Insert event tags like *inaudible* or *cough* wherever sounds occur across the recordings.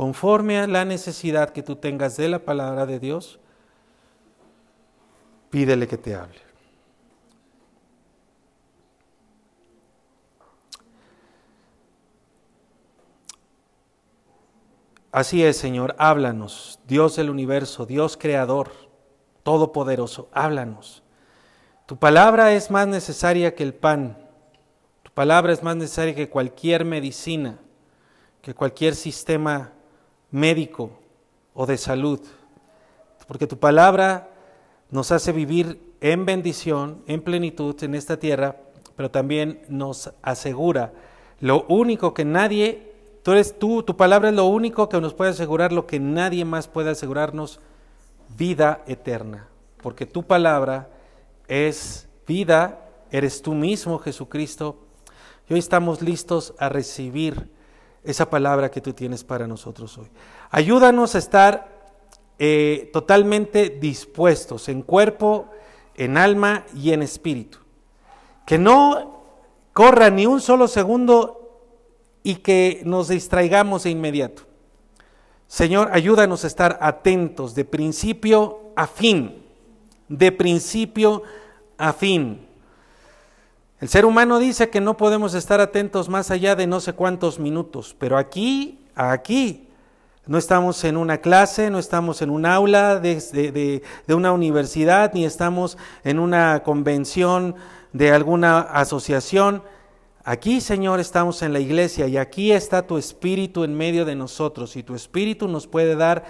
conforme a la necesidad que tú tengas de la palabra de Dios, pídele que te hable. Así es, Señor, háblanos, Dios del universo, Dios creador, todopoderoso, háblanos. Tu palabra es más necesaria que el pan, tu palabra es más necesaria que cualquier medicina, que cualquier sistema médico o de salud, porque tu palabra nos hace vivir en bendición, en plenitud en esta tierra, pero también nos asegura lo único que nadie Tú eres tú, tu palabra es lo único que nos puede asegurar lo que nadie más puede asegurarnos, vida eterna. Porque tu palabra es vida, eres tú mismo, Jesucristo. Y hoy estamos listos a recibir esa palabra que tú tienes para nosotros hoy. Ayúdanos a estar eh, totalmente dispuestos en cuerpo, en alma y en espíritu. Que no corra ni un solo segundo y que nos distraigamos de inmediato. Señor, ayúdanos a estar atentos de principio a fin, de principio a fin. El ser humano dice que no podemos estar atentos más allá de no sé cuántos minutos, pero aquí, aquí, no estamos en una clase, no estamos en un aula de, de una universidad, ni estamos en una convención de alguna asociación Aquí, Señor, estamos en la iglesia y aquí está tu Espíritu en medio de nosotros y tu Espíritu nos puede dar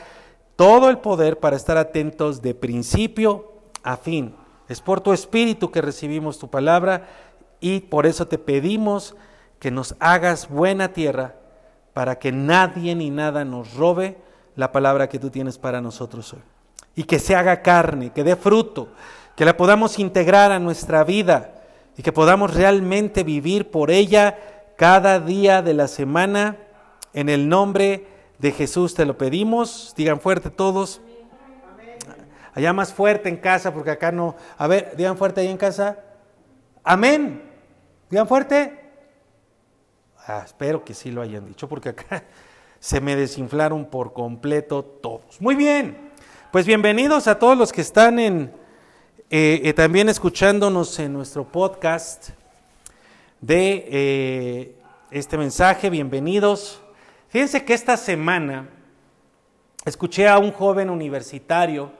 todo el poder para estar atentos de principio a fin. Es por tu Espíritu que recibimos tu palabra y por eso te pedimos que nos hagas buena tierra para que nadie ni nada nos robe la palabra que tú tienes para nosotros hoy. Y que se haga carne, que dé fruto, que la podamos integrar a nuestra vida y que podamos realmente vivir por ella cada día de la semana. En el nombre de Jesús te lo pedimos. Digan fuerte todos. Allá más fuerte en casa, porque acá no. A ver, digan fuerte ahí en casa. Amén. Digan fuerte. Ah, espero que sí lo hayan dicho, porque acá *laughs* se me desinflaron por completo todos. Muy bien. Pues bienvenidos a todos los que están en, eh, eh, también escuchándonos en nuestro podcast de eh, este mensaje, bienvenidos. Fíjense que esta semana escuché a un joven universitario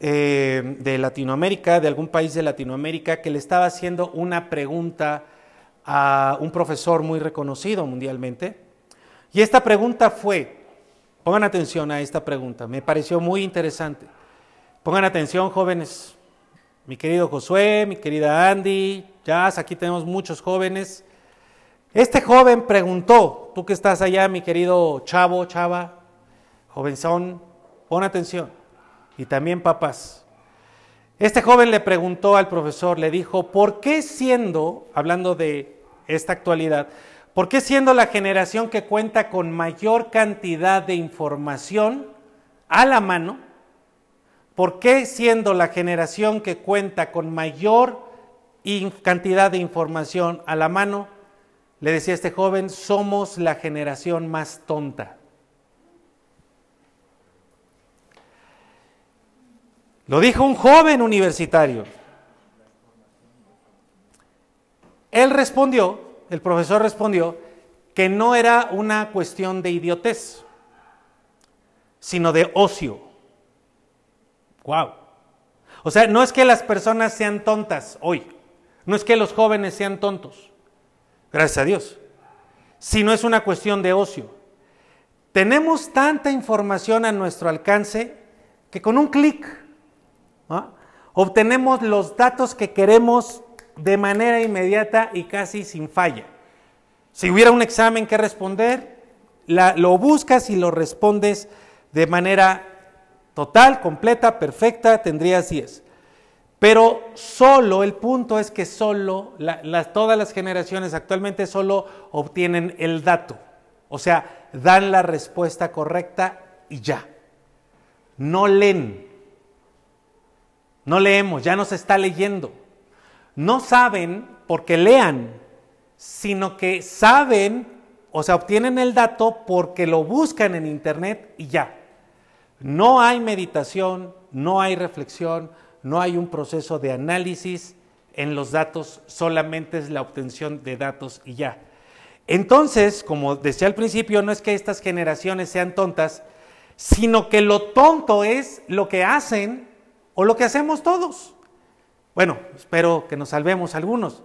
de Latinoamérica, de algún país de Latinoamérica, que le estaba haciendo una pregunta a un profesor muy reconocido mundialmente. Y esta pregunta fue, pongan atención a esta pregunta, me pareció muy interesante. Pongan atención, jóvenes, mi querido Josué, mi querida Andy, Jazz, aquí tenemos muchos jóvenes. Este joven preguntó, tú que estás allá, mi querido chavo, chava, jovenzón, pon atención. Y también papás. Este joven le preguntó al profesor, le dijo, ¿por qué siendo, hablando de esta actualidad, ¿por qué siendo la generación que cuenta con mayor cantidad de información a la mano, ¿Por qué siendo la generación que cuenta con mayor cantidad de información a la mano, le decía este joven, somos la generación más tonta? Lo dijo un joven universitario. Él respondió, el profesor respondió, que no era una cuestión de idiotez, sino de ocio. Wow. O sea, no es que las personas sean tontas hoy, no es que los jóvenes sean tontos, gracias a Dios, sino es una cuestión de ocio. Tenemos tanta información a nuestro alcance que con un clic obtenemos los datos que queremos de manera inmediata y casi sin falla. Si hubiera un examen que responder, lo buscas y lo respondes de manera total, completa, perfecta, tendrías 10. Pero solo, el punto es que solo, todas las generaciones actualmente solo obtienen el dato. O sea, dan la respuesta correcta y ya. No leen. No leemos, ya no se está leyendo. No saben porque lean, sino que saben o sea, obtienen el dato porque lo buscan en Internet y ya. No hay meditación, no hay reflexión, no hay un proceso de análisis en los datos, solamente es la obtención de datos y ya. Entonces, como decía al principio, no es que estas generaciones sean tontas, sino que lo tonto es lo que hacen o lo que hacemos todos. Bueno, espero que nos salvemos algunos.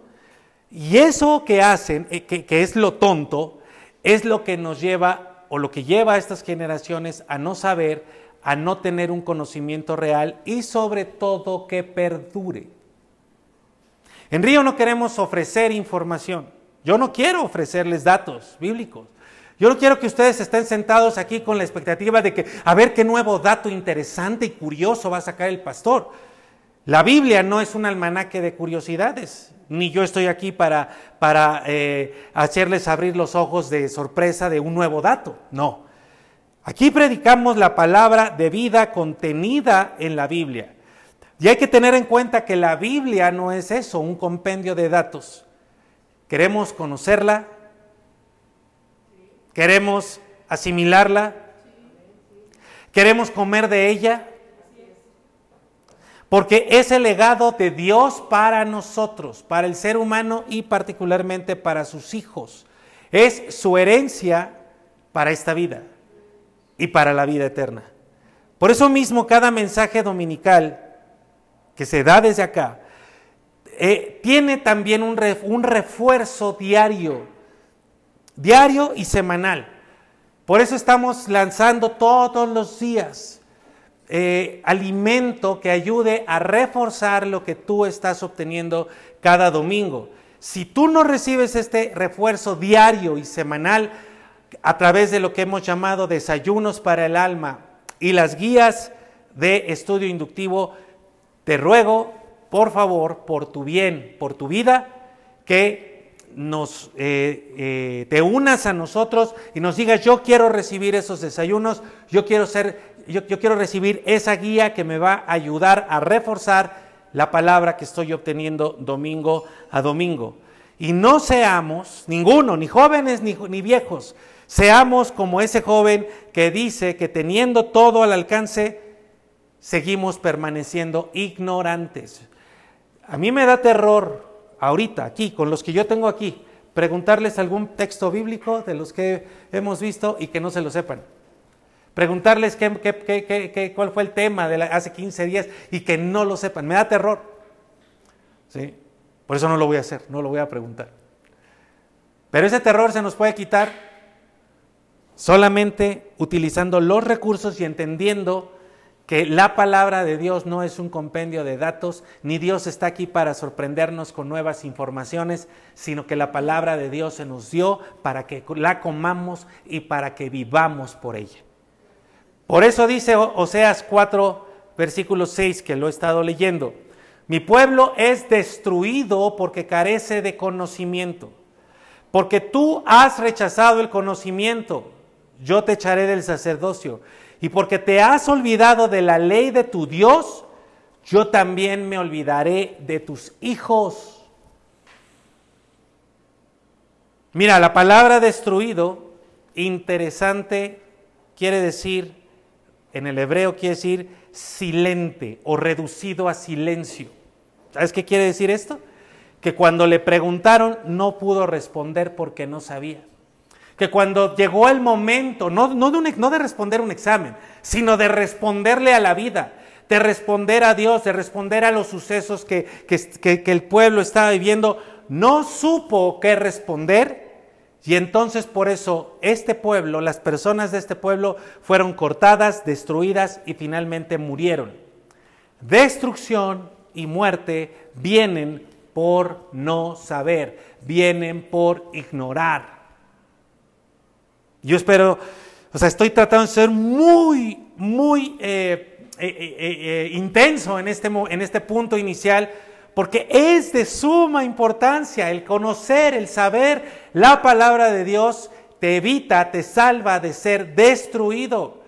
Y eso que hacen, eh, que, que es lo tonto, es lo que nos lleva o lo que lleva a estas generaciones a no saber, a no tener un conocimiento real y sobre todo que perdure. En Río no queremos ofrecer información. Yo no quiero ofrecerles datos bíblicos. Yo no quiero que ustedes estén sentados aquí con la expectativa de que a ver qué nuevo dato interesante y curioso va a sacar el pastor. La Biblia no es un almanaque de curiosidades, ni yo estoy aquí para, para eh, hacerles abrir los ojos de sorpresa de un nuevo dato. No. Aquí predicamos la palabra de vida contenida en la Biblia. Y hay que tener en cuenta que la Biblia no es eso, un compendio de datos. Queremos conocerla, queremos asimilarla, queremos comer de ella, porque es el legado de Dios para nosotros, para el ser humano y particularmente para sus hijos. Es su herencia para esta vida y para la vida eterna. Por eso mismo cada mensaje dominical que se da desde acá, eh, tiene también un, un refuerzo diario, diario y semanal. Por eso estamos lanzando todos los días eh, alimento que ayude a reforzar lo que tú estás obteniendo cada domingo. Si tú no recibes este refuerzo diario y semanal a través de lo que hemos llamado desayunos para el alma y las guías de estudio inductivo, te ruego, por favor, por tu bien, por tu vida, que nos eh, eh, te unas a nosotros y nos digas, yo quiero recibir esos desayunos, yo quiero ser, yo, yo quiero recibir esa guía que me va a ayudar a reforzar la palabra que estoy obteniendo domingo a domingo. Y no seamos, ninguno, ni jóvenes ni, ni, viejos, seamos como ese joven que dice que teniendo todo al alcance, seguimos permaneciendo ignorantes. A mí me da terror ahorita, aquí, con los que yo tengo aquí, preguntarles algún texto bíblico de los que hemos visto y que no se lo sepan. Preguntarles qué, qué, qué, cuál fue el tema de hace 15 días y que no lo sepan. Me da terror. ¿Sí? Por eso no lo voy a hacer, no lo voy a preguntar. Pero ese terror se nos puede quitar solamente utilizando los recursos y entendiendo que la palabra de Dios no es un compendio de datos, ni Dios está aquí para sorprendernos con nuevas informaciones, sino que la palabra de Dios se nos dio para que la comamos y para que vivamos por ella. Por eso dice Oseas 4, versículo 6, que lo he estado leyendo, mi pueblo es destruido porque carece de conocimiento, porque tú has rechazado el conocimiento, yo te echaré del sacerdocio y porque te has olvidado de la ley de tu Dios, yo también me olvidaré de tus hijos. Mira, la palabra destruido, interesante, quiere decir, en el hebreo quiere decir silente o reducido a silencio. ¿Sabes qué quiere decir esto? Que cuando le preguntaron no pudo responder porque no sabía que cuando llegó el momento, no, de responder un examen, sino de responderle a la vida, de responder a Dios, de responder a los sucesos que, que el pueblo estaba viviendo, no supo qué responder. Y entonces por eso este pueblo, las personas de este pueblo fueron cortadas, destruidas y finalmente murieron. Destrucción y muerte vienen por no saber, vienen por ignorar. Yo espero, o sea, estoy tratando de ser muy, muy eh, eh, eh, intenso en este, en este punto inicial, porque es de suma importancia el conocer, el saber la palabra de Dios, te evita, te salva de ser destruido.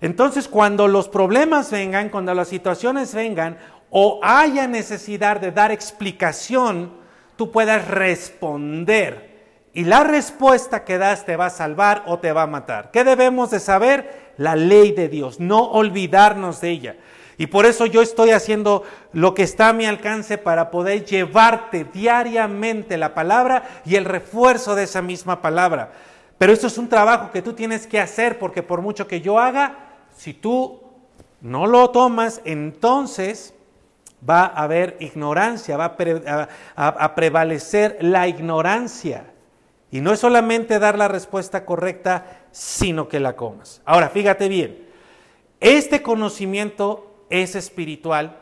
Entonces, cuando los problemas vengan, cuando las situaciones vengan, o haya necesidad de dar explicación, tú puedas responder y la respuesta que das te va a salvar o te va a matar. ¿Qué debemos de saber? La ley de Dios, no olvidarnos de ella. Y por eso yo estoy haciendo lo que está a mi alcance para poder llevarte diariamente la palabra y el refuerzo de esa misma palabra. Pero esto es un trabajo que tú tienes que hacer porque por mucho que yo haga, si tú no lo tomas, entonces va a haber ignorancia, va a, prevalecer la ignorancia. Y no es solamente dar la respuesta correcta, sino que la comas. Ahora, fíjate bien, este conocimiento es espiritual,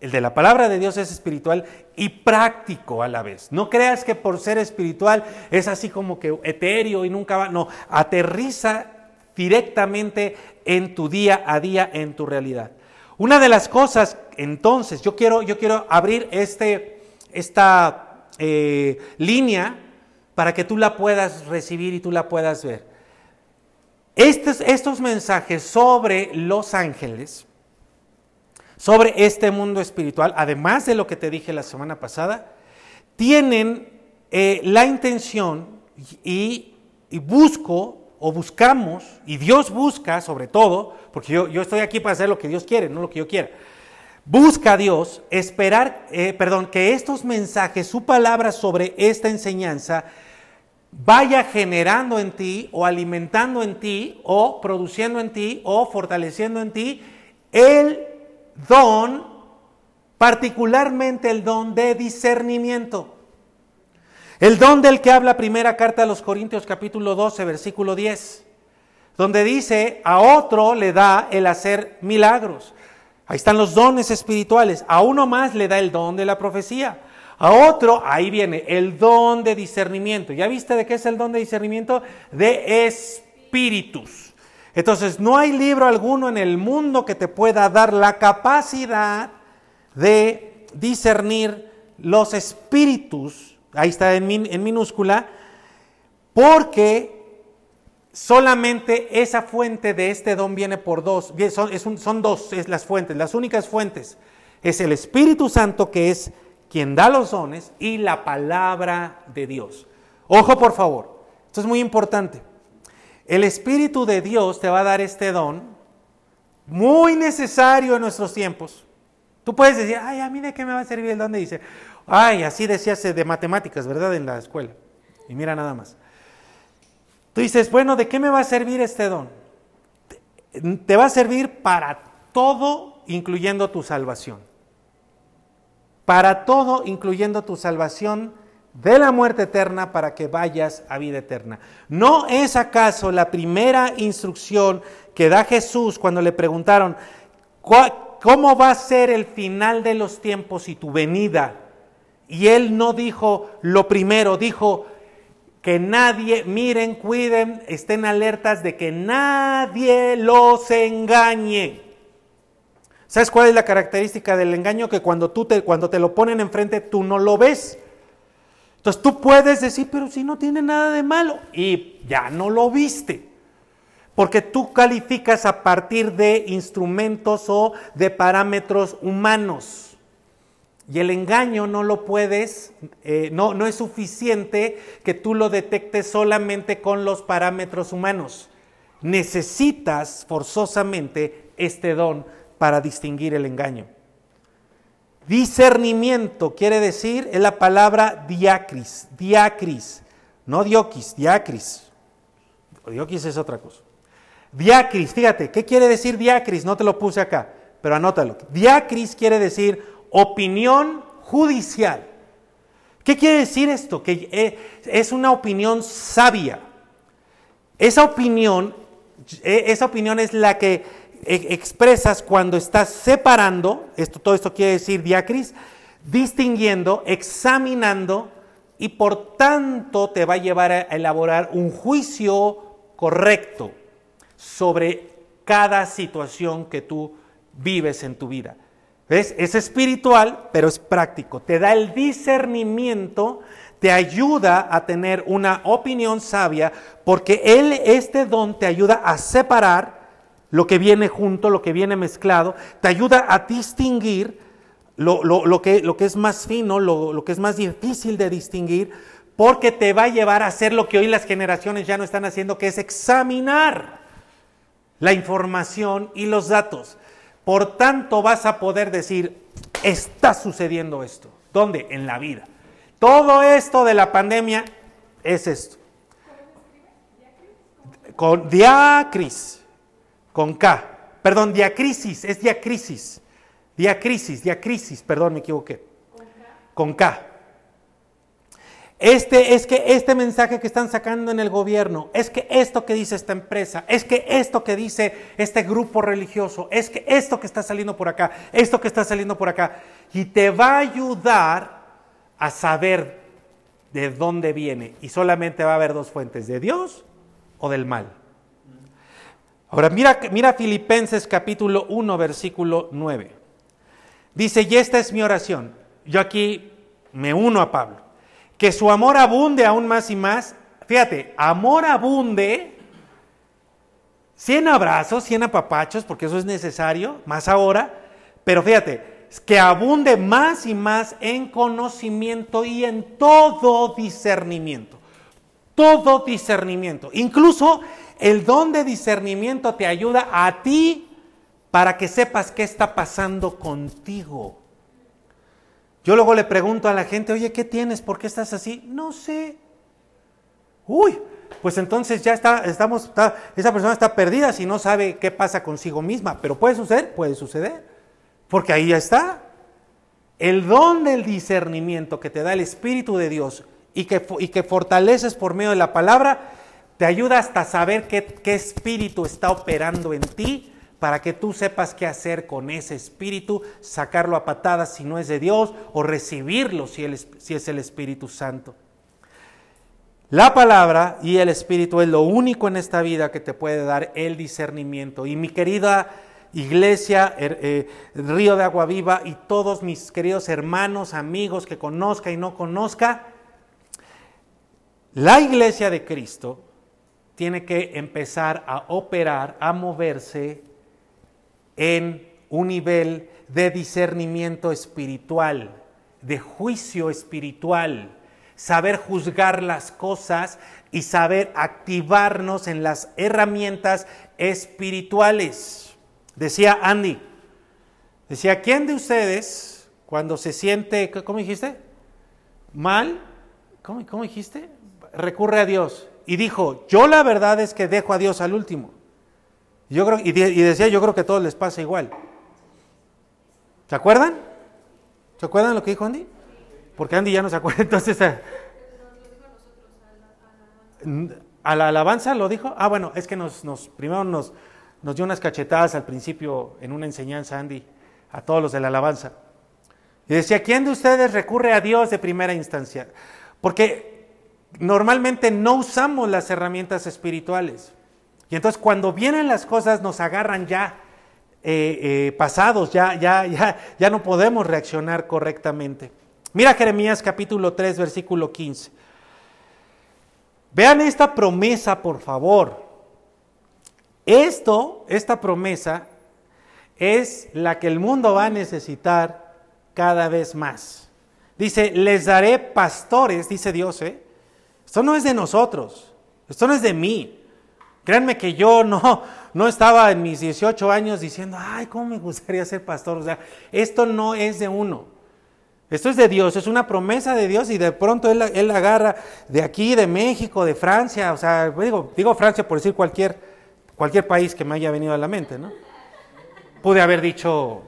el de la palabra de Dios es espiritual y práctico a la vez. No creas que por ser espiritual es así como que etéreo y nunca va, no, aterriza directamente en tu día a día, en tu realidad. Una de las cosas, entonces, yo quiero, yo quiero abrir este, esta eh, línea para que tú la puedas recibir y tú la puedas ver. Estos, estos mensajes sobre los ángeles, sobre este mundo espiritual, además de lo que te dije la semana pasada, tienen eh, la intención y, busco o buscamos, y Dios busca sobre todo, porque yo, estoy aquí para hacer lo que Dios quiere, no lo que yo quiera. Busca a Dios esperar, eh, perdón, que estos mensajes, su palabra sobre esta enseñanza, vaya generando en ti o alimentando en ti o produciendo en ti o fortaleciendo en ti el don, particularmente el don de discernimiento. El don del que habla primera carta a los Corintios capítulo 12, versículo 10, donde dice, a otro le da el hacer milagros. Ahí están los dones espirituales. A uno más le da el don de la profecía. A otro, ahí viene el don de discernimiento. ¿Ya viste de qué es el don de discernimiento? De espíritus. Entonces, no hay libro alguno en el mundo que te pueda dar la capacidad de discernir los espíritus, ahí está en, minúscula, porque solamente esa fuente de este don viene por dos, son, son dos, es las fuentes, las únicas fuentes. Es el Espíritu Santo que es quien da los dones y la palabra de Dios. Ojo por favor, esto es muy importante. El Espíritu de Dios te va a dar este don muy necesario en nuestros tiempos. Tú puedes decir, ay, a mí de qué me va a servir el don de dice, ay, así decías de matemáticas, ¿verdad? En la escuela. Y mira nada más. Tú dices, bueno, ¿de qué me va a servir este don? Te va a servir para todo, incluyendo tu salvación. Para todo, incluyendo tu salvación de la muerte eterna para que vayas a vida eterna. ¿No es acaso la primera instrucción que da Jesús cuando le preguntaron, ¿cómo va a ser el final de los tiempos y tu venida? Y él no dijo lo primero, dijo que nadie, miren, cuiden, estén alertas de que nadie los engañe. ¿Sabes cuál es la característica del engaño? Que cuando, tú te, cuando te lo ponen enfrente, tú no lo ves. Entonces tú puedes decir, pero si no tiene nada de malo, y ya no lo viste. Porque tú calificas a partir de instrumentos o de parámetros humanos. Y el engaño no lo puedes, eh, no, no es suficiente que tú lo detectes solamente con los parámetros humanos. Necesitas forzosamente este don para distinguir el engaño. Discernimiento quiere decir, es la palabra diacris, diacris, no dioquis, diacris. Dioquis es otra cosa. Diacris, fíjate, ¿qué quiere decir diacris? No te lo puse acá, pero anótalo. Diacris quiere decir opinión judicial. ¿Qué quiere decir esto? Que eh, es una opinión sabia. Esa opinión, eh, esa opinión es la que e-, expresas cuando estás separando, esto, todo esto quiere decir diacris, distinguiendo, examinando y por tanto te va a llevar a elaborar un juicio correcto sobre cada situación que tú vives en tu vida. Es espiritual, pero es práctico. Te da el discernimiento, te ayuda a tener una opinión sabia, porque él, este don te ayuda a separar lo que viene junto, lo que viene mezclado, te ayuda a distinguir lo, que, lo que, es más fino, lo, que es más difícil de distinguir, porque te va a llevar a hacer lo que hoy las generaciones ya no están haciendo, que es examinar la información y los datos. Por tanto, vas a poder decir, está sucediendo esto. ¿Dónde? En la vida. Todo esto de la pandemia es esto. Con diacris, con K. Perdón, diacrisis, es diacrisis. Diacrisis, diacrisis, perdón, me equivoqué. Con K. Este es que este mensaje que están sacando en el gobierno, es que esto que dice esta empresa, es que esto que dice este grupo religioso, es que esto que está saliendo por acá, esto que está saliendo por acá, y te va a ayudar a saber de dónde viene. Y solamente va a haber dos fuentes, de Dios o del mal. Ahora mira, mira Filipenses capítulo 1, versículo 9. Dice, y esta es mi oración. Yo aquí me uno a Pablo que su amor abunde aún más y más. Fíjate, amor abunde, 100 abrazos, 100 apapachos, porque eso es necesario, más ahora, pero fíjate, que abunde más y más en conocimiento y en todo discernimiento. Todo discernimiento. Incluso el don de discernimiento te ayuda a ti para que sepas qué está pasando contigo. Yo luego le pregunto a la gente, oye, ¿qué tienes? ¿Por qué estás así? No sé. Uy, pues entonces ya está, estamos, esa persona está perdida si no sabe qué pasa consigo misma. Pero puede suceder, puede suceder. Porque ahí ya está. El don del discernimiento que te da el Espíritu de Dios y que, y que fortaleces por medio de la palabra, te ayuda hasta saber qué, qué espíritu está operando en ti para que tú sepas qué hacer con ese espíritu, sacarlo a patadas si no es de Dios o recibirlo si, es el Espíritu Santo. La palabra y el Espíritu es lo único en esta vida que te puede dar el discernimiento. Y mi querida iglesia, er, eh, Río de Agua Viva y todos mis queridos hermanos, amigos que conozca y no conozca, la iglesia de Cristo tiene que empezar a operar, a moverse en un nivel de discernimiento espiritual, de juicio espiritual, saber juzgar las cosas y saber activarnos en las herramientas espirituales. Decía Andy, decía, ¿quién de ustedes cuando se siente, ¿cómo dijiste? Mal, ¿cómo, cómo dijiste? Recurre a Dios. Y dijo, yo la verdad es que dejo a Dios al último. Yo creo, y, decía, yo creo que a todos les pasa igual. ¿Se acuerdan? ¿Se acuerdan lo que dijo Andy? Porque Andy ya no se acuerda, *laughs* entonces... Eh, ¿A la alabanza lo dijo? Ah, bueno, es que nos, primero nos, nos dio unas cachetadas al principio en una enseñanza, Andy, a todos los de la alabanza. Y decía, ¿quién de ustedes recurre a Dios de primera instancia? Porque normalmente no usamos las herramientas espirituales. Y entonces cuando vienen las cosas nos agarran ya eh, eh, pasados, ya, ya, ya, ya no podemos reaccionar correctamente. Mira Jeremías capítulo 3, versículo 15. Vean esta promesa, por favor. Esto, esta promesa, es la que el mundo va a necesitar cada vez más. Dice, les daré pastores, dice Dios, ¿eh? Esto no es de nosotros, esto no es de mí. Créanme que yo no, no estaba en mis 18 años diciendo, ay, ¿cómo me gustaría ser pastor? O sea, esto no es de uno. Esto es de Dios, es una promesa de Dios y de pronto Él, él agarra de aquí, de México, de Francia, o sea, digo, digo Francia por decir cualquier, cualquier país que me haya venido a la mente, ¿no? Pude haber dicho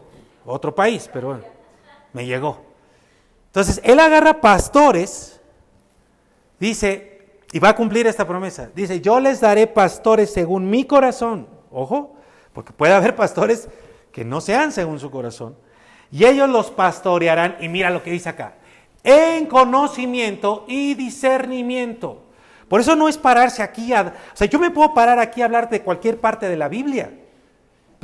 otro país, pero bueno, me llegó. Entonces, Él agarra pastores, dice, y va a cumplir esta promesa. Dice, yo les daré pastores según mi corazón. Ojo, porque puede haber pastores que no sean según su corazón. Y ellos los pastorearán. Y mira lo que dice acá. En conocimiento y discernimiento. Por eso no es pararse aquí a... O sea, yo me puedo parar aquí a hablar de cualquier parte de la Biblia.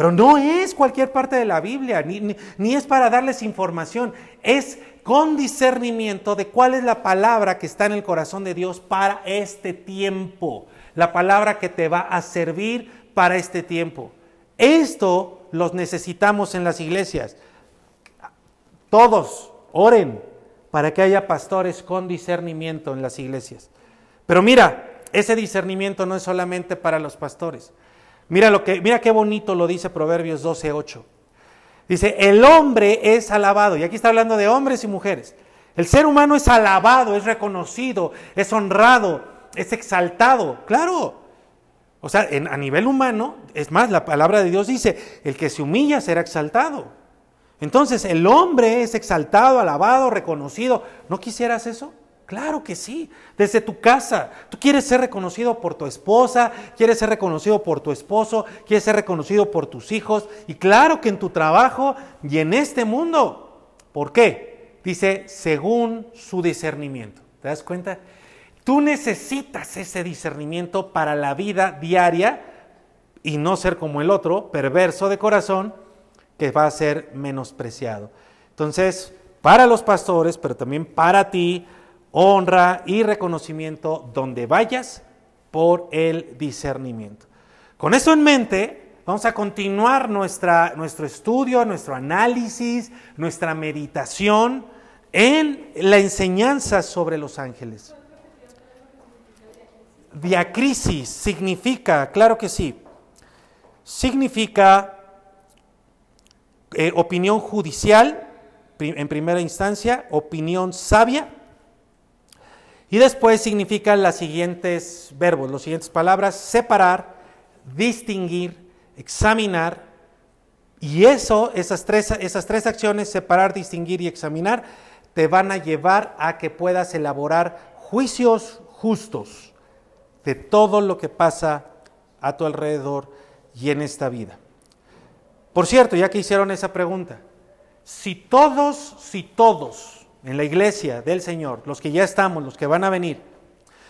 Pero no es cualquier parte de la Biblia, ni, ni, es para darles información, es con discernimiento de cuál es la palabra que está en el corazón de Dios para este tiempo, la palabra que te va a servir para este tiempo. Esto los necesitamos en las iglesias. Todos, oren, para que haya pastores con discernimiento en las iglesias. Pero mira, ese discernimiento no es solamente para los pastores. Mira lo que mira qué bonito lo dice Proverbios 12:8. Dice, "El hombre es alabado." Y aquí está hablando de hombres y mujeres. El ser humano es alabado, es reconocido, es honrado, es exaltado. Claro. O sea, a nivel humano, es más, la palabra de Dios dice, el que se humilla será exaltado. Entonces, el hombre es exaltado, alabado, reconocido. ¿No quisieras eso? Claro que sí, desde tu casa. Tú quieres ser reconocido por tu esposa, quieres ser reconocido por tu esposo, quieres ser reconocido por tus hijos y claro que en tu trabajo y en este mundo. ¿Por qué? Dice, según su discernimiento. ¿Te das cuenta? Tú necesitas ese discernimiento para la vida diaria y no ser como el otro, perverso de corazón, que va a ser menospreciado. Entonces, para los pastores, pero también para ti, honra y reconocimiento donde vayas por el discernimiento. Con eso en mente, vamos a continuar nuestra, nuestro estudio, nuestro análisis, nuestra meditación en la enseñanza sobre los ángeles. Diacrisis significa, claro que sí, significa eh, opinión judicial, en primera instancia, opinión sabia, y después significan las siguientes verbos, las siguientes palabras, separar, distinguir, examinar. Y eso, esas tres, esas tres acciones, separar, distinguir y examinar, te van a llevar a que puedas elaborar juicios justos de todo lo que pasa a tu alrededor y en esta vida. Por cierto, ya que hicieron esa pregunta, si todos, si todos en la iglesia del Señor, los que ya estamos, los que van a venir,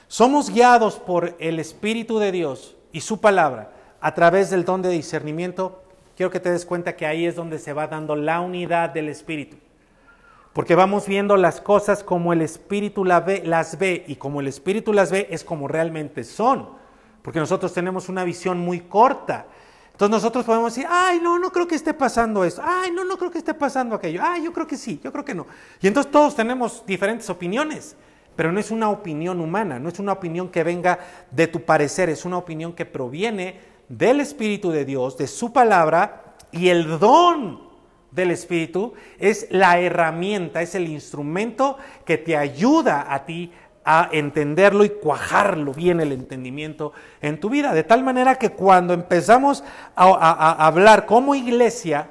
somos guiados por el Espíritu de Dios y su palabra a través del don de discernimiento, quiero que te des cuenta que ahí es donde se va dando la unidad del Espíritu. Porque vamos viendo las cosas como el Espíritu las ve, y como el Espíritu las ve es como realmente son. Porque nosotros tenemos una visión muy corta entonces nosotros podemos decir, ay, no, no creo que esté pasando eso, ay, no, no creo que esté pasando aquello, ay, yo creo que sí, yo creo que no. Y entonces todos tenemos diferentes opiniones, pero no es una opinión humana, no es una opinión que venga de tu parecer, es una opinión que proviene del Espíritu de Dios, de su palabra, y el don del Espíritu es la herramienta, es el instrumento que te ayuda a ti a entenderlo y cuajarlo bien el entendimiento en tu vida. De tal manera que cuando empezamos a, hablar como iglesia,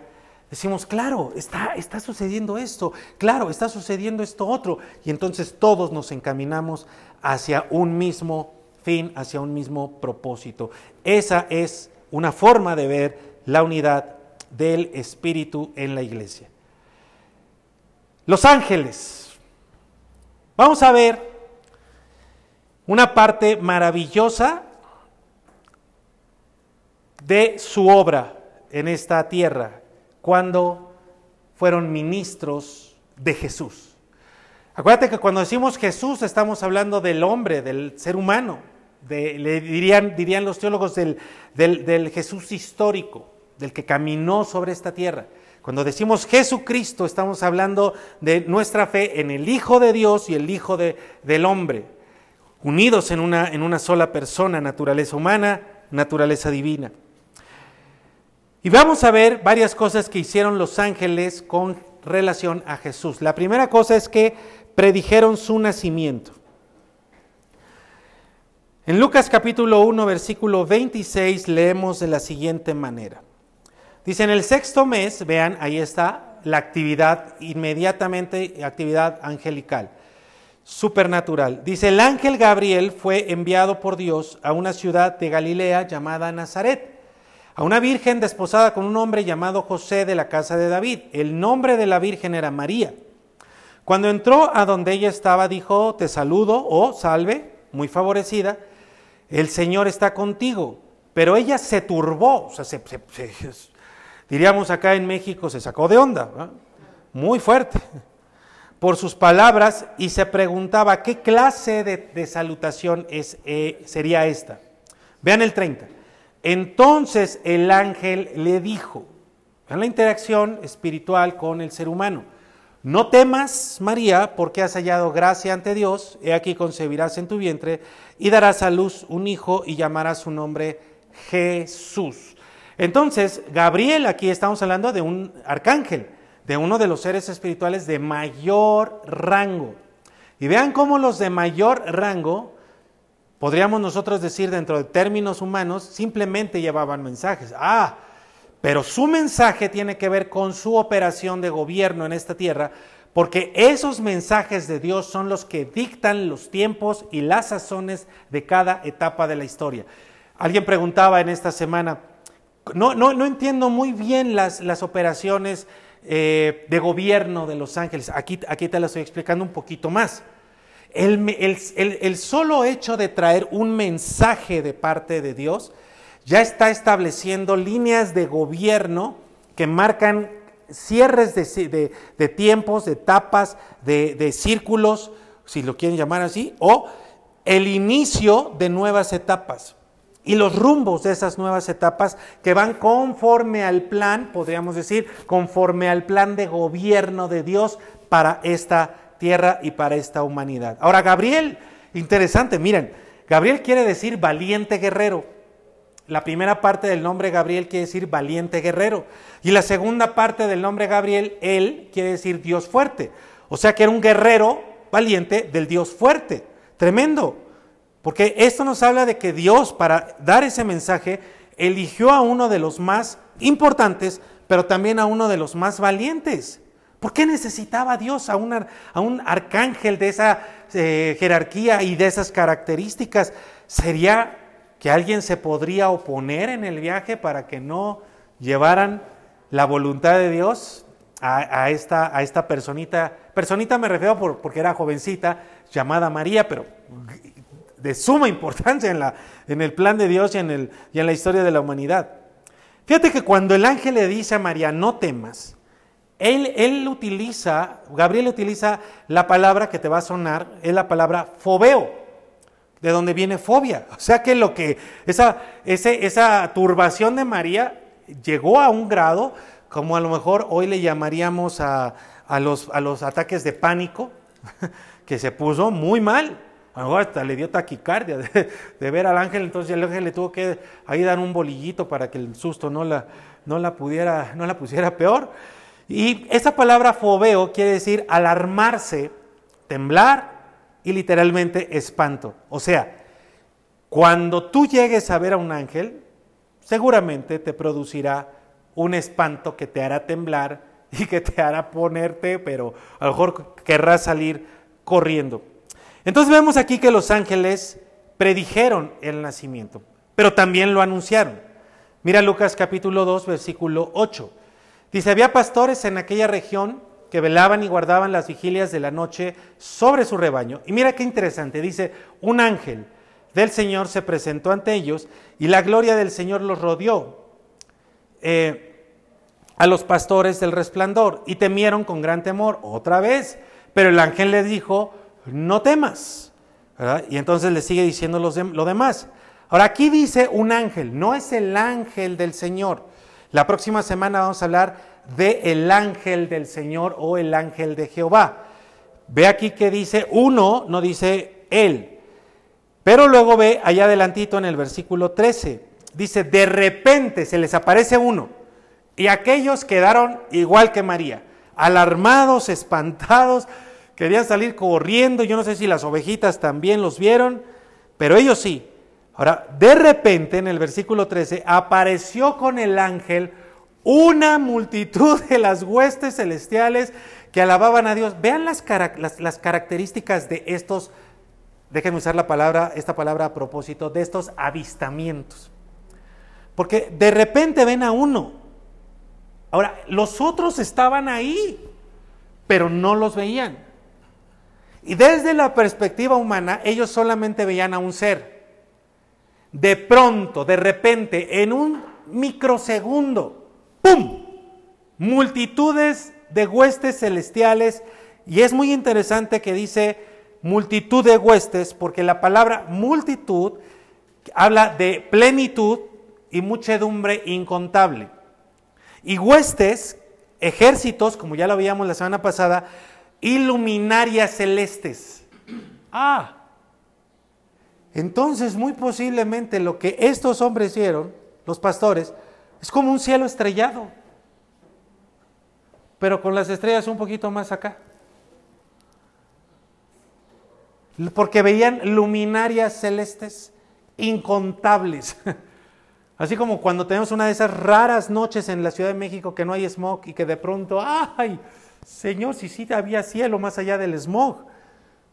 decimos, claro, está, está sucediendo esto, claro, está sucediendo esto otro. Y entonces todos nos encaminamos hacia un mismo fin, hacia un mismo propósito. Esa es una forma de ver la unidad del Espíritu en la iglesia. Los ángeles. Vamos a ver una parte maravillosa de su obra en esta tierra cuando fueron ministros de Jesús. Acuérdate que cuando decimos Jesús estamos hablando del hombre, del ser humano, le dirían, dirían los teólogos del, del Jesús histórico, del que caminó sobre esta tierra. Cuando decimos Jesucristo estamos hablando de nuestra fe en el Hijo de Dios y el Hijo de, del hombre unidos en una, en una sola persona, naturaleza humana, naturaleza divina. Y vamos a ver varias cosas que hicieron los ángeles con relación a Jesús. La primera cosa es que predijeron su nacimiento. En Lucas capítulo 1, versículo 26 leemos de la siguiente manera. Dice, en el sexto mes, vean, ahí está la actividad, inmediatamente actividad angelical supernatural. Dice, el ángel Gabriel fue enviado por Dios a una ciudad de Galilea llamada Nazaret, a una virgen desposada con un hombre llamado José de la casa de David. El nombre de la virgen era María. Cuando entró a donde ella estaba, dijo, te saludo, o oh, salve, muy favorecida, el Señor está contigo. Pero ella se turbó, o sea, se, diríamos acá en México, se sacó de onda, muy fuerte por sus palabras y se preguntaba qué clase de, salutación eh, sería esta. Vean el 30. Entonces el ángel le dijo, vean la interacción espiritual con el ser humano, no temas, María, porque has hallado gracia ante Dios, he aquí concebirás en tu vientre y darás a luz un hijo y llamarás su nombre Jesús. Entonces, Gabriel, aquí estamos hablando de un arcángel, de uno de los seres espirituales de mayor rango. Y vean cómo los de mayor rango, podríamos nosotros decir dentro de términos humanos, simplemente llevaban mensajes. Ah, pero su mensaje tiene que ver con su operación de gobierno en esta tierra, porque esos mensajes de Dios son los que dictan los tiempos y las sazones de cada etapa de la historia. Alguien preguntaba en esta semana, no, no, no entiendo muy bien las, las operaciones eh, de gobierno de los ángeles. Aquí, aquí te lo estoy explicando un poquito más. El, el, el, solo hecho de traer un mensaje de parte de Dios ya está estableciendo líneas de gobierno que marcan cierres de, de, tiempos, de etapas, de, de círculos, si lo quieren llamar así, o el inicio de nuevas etapas y los rumbos de esas nuevas etapas que van conforme al plan, podríamos decir, conforme al plan de gobierno de Dios para esta tierra y para esta humanidad. Ahora, Gabriel, interesante, miren, Gabriel quiere decir valiente guerrero. La primera parte del nombre Gabriel quiere decir valiente guerrero. Y la segunda parte del nombre Gabriel, él, quiere decir Dios fuerte. O sea que era un guerrero valiente del Dios fuerte. Tremendo. Porque esto nos habla de que Dios, para dar ese mensaje, eligió a uno de los más importantes, pero también a uno de los más valientes. ¿Por qué necesitaba Dios a un, a un arcángel de esa eh, jerarquía y de esas características? Sería que alguien se podría oponer en el viaje para que no llevaran la voluntad de Dios a, esta, a esta personita. Personita me refiero por, porque era jovencita, llamada María, pero de suma importancia en, la, en el plan de Dios y en, el, y en la historia de la humanidad. Fíjate que cuando el ángel le dice a María, no temas, él, él utiliza, Gabriel utiliza la palabra que te va a sonar, es la palabra fobeo de donde viene fobia. O sea que lo que esa, esa turbación de María llegó a un grado como a lo mejor hoy le llamaríamos a, los, a los ataques de pánico, *laughs* que se puso muy mal. A lo mejor hasta le dio taquicardia de, ver al ángel, entonces el ángel le tuvo que ahí dar un bolillito para que el susto no la, no la, pudiera, no la pusiera peor. Y esa palabra fobeo quiere decir alarmarse, temblar, y literalmente espanto. O sea, cuando tú llegues a ver a un ángel, seguramente te producirá un espanto que te hará temblar y que te hará ponerte, pero a lo mejor querrás salir corriendo. Entonces vemos aquí que los ángeles predijeron el nacimiento, pero también lo anunciaron. Mira Lucas capítulo 2, versículo 8. Dice, había pastores en aquella región que velaban y guardaban las vigilias de la noche sobre su rebaño. Y mira qué interesante, dice, un ángel del Señor se presentó ante ellos y la gloria del Señor los rodeó eh, a los pastores del resplandor y temieron con gran temor otra vez. Pero el ángel les dijo, no temas. Y entonces le sigue diciendo lo demás. Ahora aquí dice un ángel, no es el ángel del Señor. La próxima semana vamos a hablar de el ángel del Señor o el ángel de Jehová. Ve aquí que dice uno, no dice él. Pero luego ve allá adelantito en el versículo 13, dice, de repente se les aparece uno. Y aquellos quedaron igual que María, alarmados, espantados, querían salir corriendo. Yo no sé si las ovejitas también los vieron, pero ellos sí. Ahora, de repente en el versículo 13 apareció con el ángel una multitud de las huestes celestiales que alababan a Dios. Vean las, las, características de estos, déjenme usar la palabra, esta palabra a propósito, de estos avistamientos. Porque de repente ven a uno. Ahora, los otros estaban ahí, pero no los veían. Y desde la perspectiva humana, ellos solamente veían a un ser. De pronto, de repente, en un microsegundo, ¡pum! Multitudes de huestes celestiales. Y es muy interesante que dice multitud de huestes, porque la palabra multitud habla de plenitud y muchedumbre incontable. Y huestes ejércitos, como ya lo veíamos la semana pasada, y luminarias celestes. Ah, entonces muy posiblemente lo que estos hombres hicieron, los pastores, es como un cielo estrellado, pero con las estrellas un poquito más acá. Porque veían luminarias celestes incontables. *laughs* Así como cuando tenemos una de esas raras noches en la Ciudad de México que no hay smog y que de pronto, ay, Señor, si sí había cielo más allá del smog.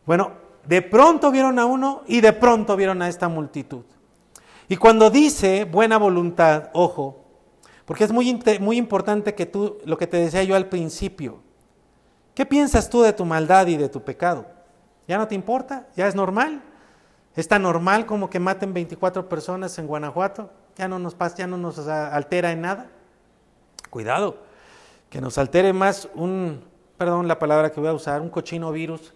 Bueno, de pronto vieron a uno y de pronto vieron a esta multitud. Y cuando dice buena voluntad, ojo, porque es muy, muy importante que tú, lo que te decía yo al principio, ¿qué piensas tú de tu maldad y de tu pecado? ¿Ya no te importa? ¿Ya es normal? ¿Es tan normal como que maten 24 personas en Guanajuato? ¿Ya no nos pasa, ya no nos altera en nada? Cuidado, que nos altere más un, perdón la palabra que voy a usar, un cochino virus,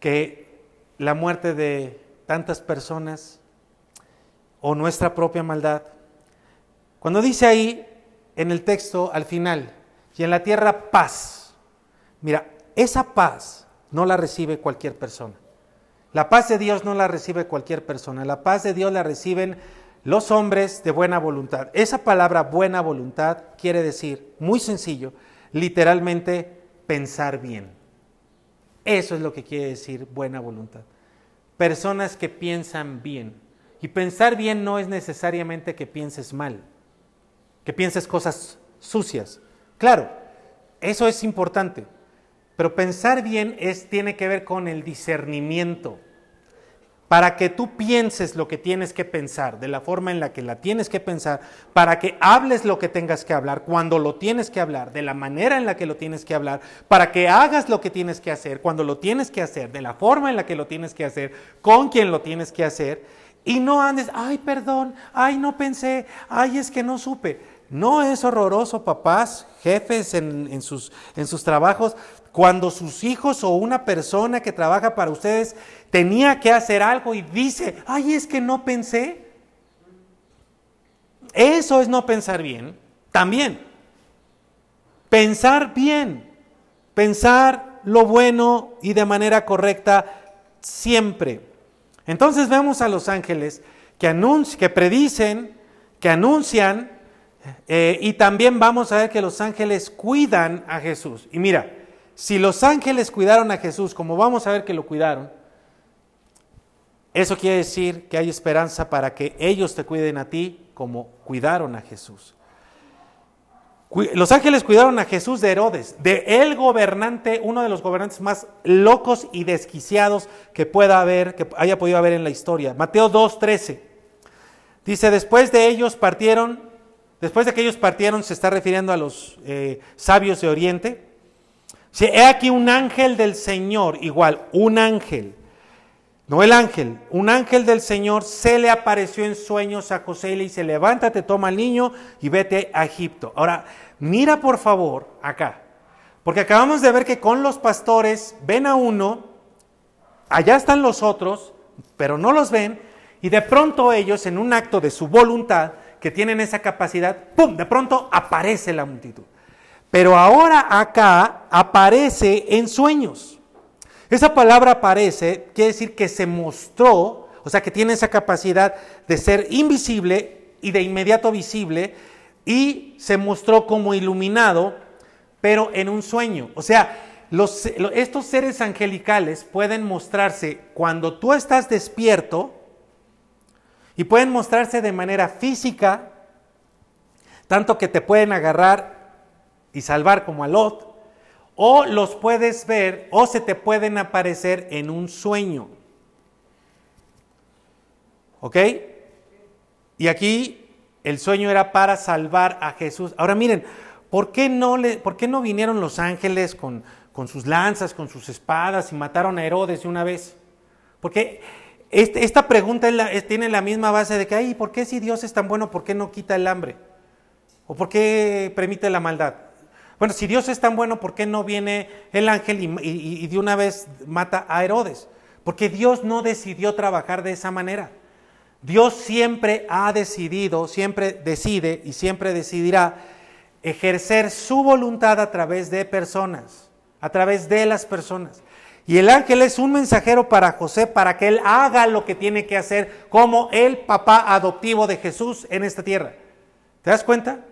que la muerte de tantas personas o nuestra propia maldad. Cuando dice ahí en el texto al final, y en la tierra paz, mira, esa paz no la recibe cualquier persona. La paz de Dios no la recibe cualquier persona, la paz de Dios la reciben los hombres de buena voluntad. Esa palabra buena voluntad quiere decir, muy sencillo, literalmente pensar bien. Eso es lo que quiere decir buena voluntad. Personas que piensan bien. Y pensar bien no es necesariamente que pienses mal, que pienses cosas sucias. Claro, eso es importante. Pero pensar bien tiene que ver con el discernimiento. Para que tú pienses lo que tienes que pensar, de la forma en la que la tienes que pensar, para que hables lo que tengas que hablar, cuando lo tienes que hablar, de la manera en la que lo tienes que hablar, para que hagas lo que tienes que hacer, cuando lo tienes que hacer, de la forma en la que lo tienes que hacer, con quien lo tienes que hacer, y no andes, ay, perdón, ay, no pensé, ay, es que no supe. No es horroroso, papás, jefes en, sus, en sus trabajos, cuando sus hijos o una persona que trabaja para ustedes tenía que hacer algo y dice, ay, es que no pensé. Eso es no pensar bien. También. Pensar bien. Pensar lo bueno y de manera correcta siempre. Entonces vemos a los ángeles que, que predicen, que anuncian, eh, y también vamos a ver que los ángeles cuidan a Jesús. Y mira, si los ángeles cuidaron a Jesús, como vamos a ver que lo cuidaron, eso quiere decir que hay esperanza para que ellos te cuiden a ti como cuidaron a Jesús. Los ángeles cuidaron a Jesús de Herodes, de el gobernante, uno de los gobernantes más locos y desquiciados que pueda haber, que haya podido haber en la historia. Mateo 2:13. Dice, después de ellos partieron, después de que ellos partieron, se está refiriendo a los eh, sabios de Oriente, he aquí un ángel del Señor, igual, un ángel, no el ángel, un ángel del Señor se le apareció en sueños a José y le dice, levántate, toma al niño y vete a Egipto. Ahora, mira por favor acá, porque acabamos de ver que con los pastores ven a uno, allá están los otros, pero no los ven, y de pronto ellos, en un acto de su voluntad, que tienen esa capacidad, ¡pum!, de pronto aparece la multitud. Pero ahora acá aparece en sueños. Esa palabra aparece, quiere decir que se mostró, o sea, que tiene esa capacidad de ser invisible y de inmediato visible, y se mostró como iluminado, pero en un sueño. O sea, estos seres angelicales pueden mostrarse cuando tú estás despierto y pueden mostrarse de manera física, tanto que te pueden agarrar y salvar como a Lot, o los puedes ver o se te pueden aparecer en un sueño. ¿Ok? Y aquí el sueño era para salvar a Jesús. Ahora miren, ¿por qué no, le, por qué no vinieron los ángeles con, con, sus lanzas, con sus espadas y mataron a Herodes de una vez? Porque este, esta pregunta tiene la misma base de que, ay, ¿por qué si Dios es tan bueno, por qué no quita el hambre? ¿O por qué permite la maldad? Bueno, si Dios es tan bueno, ¿por qué no viene el ángel y, de una vez mata a Herodes? Porque Dios no decidió trabajar de esa manera. Dios siempre ha decidido, siempre decide y siempre decidirá ejercer su voluntad a través de personas, a través de las personas. Y el ángel es un mensajero para José para que él haga lo que tiene que hacer como el papá adoptivo de Jesús en esta tierra. ¿Te das cuenta?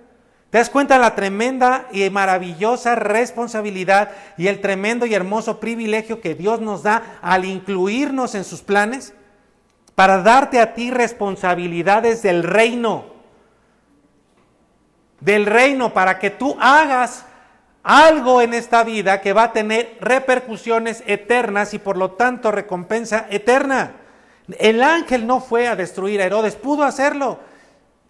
¿Te das cuenta la tremenda y maravillosa responsabilidad y el tremendo y hermoso privilegio que Dios nos da al incluirnos en sus planes? Para darte a ti responsabilidades del reino. Del reino, para que tú hagas algo en esta vida que va a tener repercusiones eternas y por lo tanto recompensa eterna. El ángel no fue a destruir a Herodes, pudo hacerlo,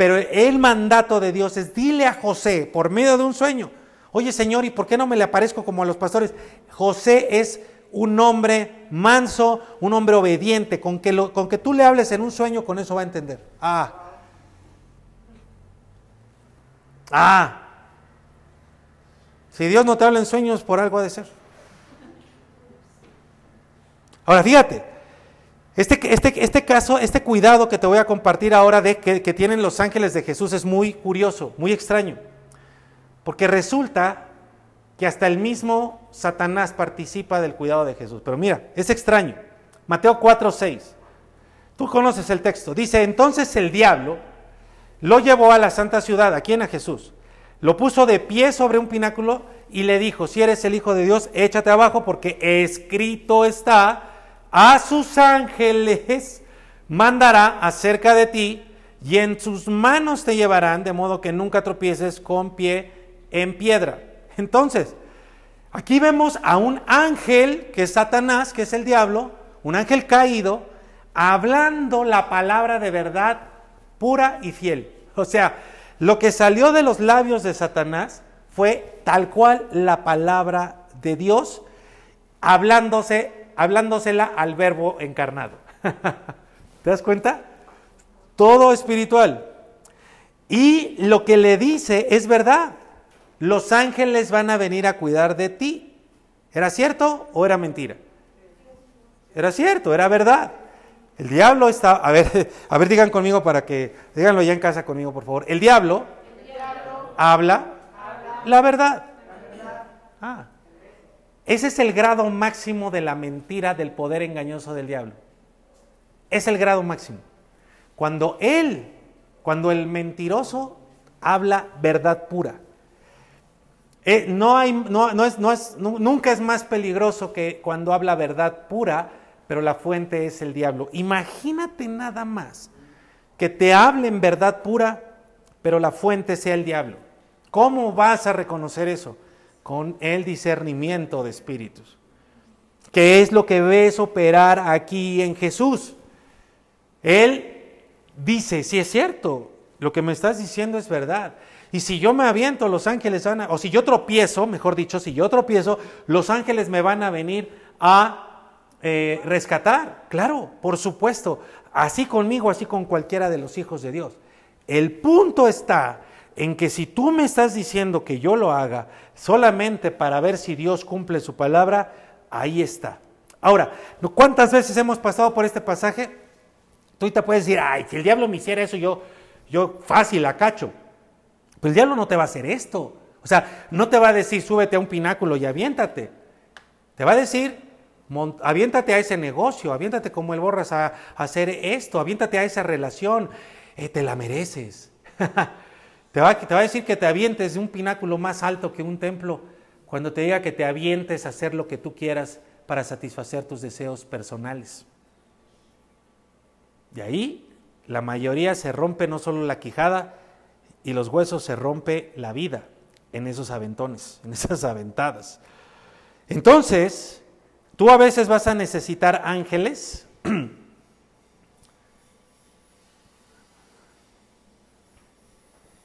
pero el mandato de Dios es dile a José por medio de un sueño, oye Señor, ¿y por qué no me le aparezco como a los pastores? José es un hombre manso, un hombre obediente, con que, con que tú le hables en un sueño, con eso va a entender. Ah. Ah. Si Dios no te habla en sueños, por algo ha de ser. Ahora, fíjate, este, este, este, caso, este cuidado que te voy a compartir ahora de que, que tienen los ángeles de Jesús es muy curioso, muy extraño. Porque resulta que hasta el mismo Satanás participa del cuidado de Jesús. Pero mira, es extraño. Mateo 4, 6. Tú conoces el texto. Dice, entonces el diablo lo llevó a la santa ciudad, ¿a quién? A Jesús lo puso de pie sobre un pináculo y le dijo, si eres el Hijo de Dios, échate abajo porque escrito está, a sus ángeles mandará acerca de ti y en sus manos te llevarán de modo que nunca tropieces con pie en piedra. Entonces, aquí vemos a un ángel que es Satanás, que es el diablo, un ángel caído, hablando la palabra de verdad pura y fiel. O sea, lo que salió de los labios de Satanás fue tal cual la palabra de Dios, hablándose, hablándosela al verbo encarnado. *laughs* ¿Te das cuenta? Todo espiritual. Y lo que le dice es verdad. Los ángeles van a venir a cuidar de ti. ¿Era cierto o era mentira? Era cierto, era verdad. El diablo está, a ver, *laughs* a ver, digan conmigo para que, díganlo ya en casa conmigo, por favor. El diablo, habla, la, verdad. Ah, ese es el grado máximo de la mentira, del poder engañoso del diablo. Es el grado máximo. Cuando él, cuando el mentiroso habla verdad pura. Eh, no hay, no, es, no es, nunca es más peligroso que cuando habla verdad pura pero la fuente es el diablo. Imagínate nada más que te hablen verdad pura, pero la fuente sea el diablo. ¿Cómo vas a reconocer eso? Con el discernimiento de espíritus. ¿Qué es lo que ves operar aquí en Jesús? Él dice, si es cierto, lo que me estás diciendo es verdad. Y si yo me aviento, los ángeles van a, o si yo tropiezo, mejor dicho, si yo tropiezo, los ángeles me van a venir a eh, rescatar, claro, por supuesto, así conmigo, así con cualquiera de los hijos de Dios. El punto está en que si tú me estás diciendo que yo lo haga solamente para ver si Dios cumple su palabra, ahí está. Ahora, ¿cuántas veces hemos pasado por este pasaje? Tú te puedes decir, ay, si el diablo me hiciera eso, yo, yo fácil la cacho. Pero el diablo no te va a hacer esto. O sea, no te va a decir, súbete a un pináculo y aviéntate. Te va a decir, aviéntate a ese negocio, aviéntate como el borras a, hacer esto, aviéntate a esa relación, eh, te la mereces. *laughs* te, va, a decir que te avientes de un pináculo más alto que un templo cuando te diga que te avientes a hacer lo que tú quieras para satisfacer tus deseos personales. Y ahí la mayoría se rompe no solo la quijada y los huesos, se rompe la vida en esos aventones, *laughs* en esas aventadas. Entonces, Tú a veces vas a necesitar ángeles. *clears throat*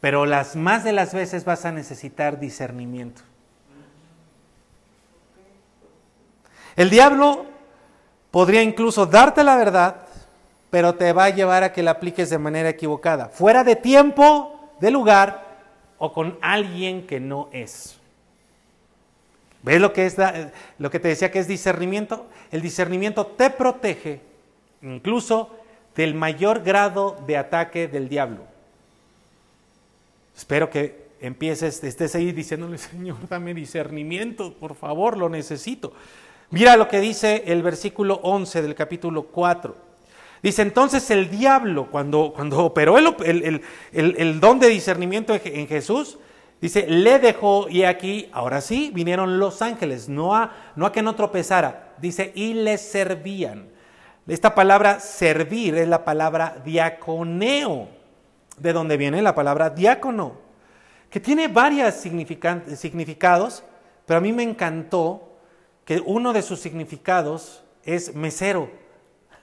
Pero las más de las veces vas a necesitar discernimiento. El diablo podría incluso darte la verdad, pero te va a llevar a que la apliques de manera equivocada, fuera de tiempo, de lugar o con alguien que no es. ¿Ves lo que, es lo que te decía que es discernimiento? El discernimiento te protege incluso del mayor grado de ataque del diablo. Espero que empieces, estés ahí diciéndole, *laughs* Señor, dame discernimiento, por favor, lo necesito. Mira lo que dice el versículo 11 del capítulo 4. Dice, entonces el diablo, cuando, cuando operó el, el, don de discernimiento en Jesús, dice, le dejó y aquí, ahora sí, vinieron los ángeles, no a, no a que no tropezara, dice, y le servían. Esta palabra servir es la palabra diaconeo, de donde viene la palabra diácono, que tiene varios significados, pero a mí me encantó que uno de sus significados es mesero.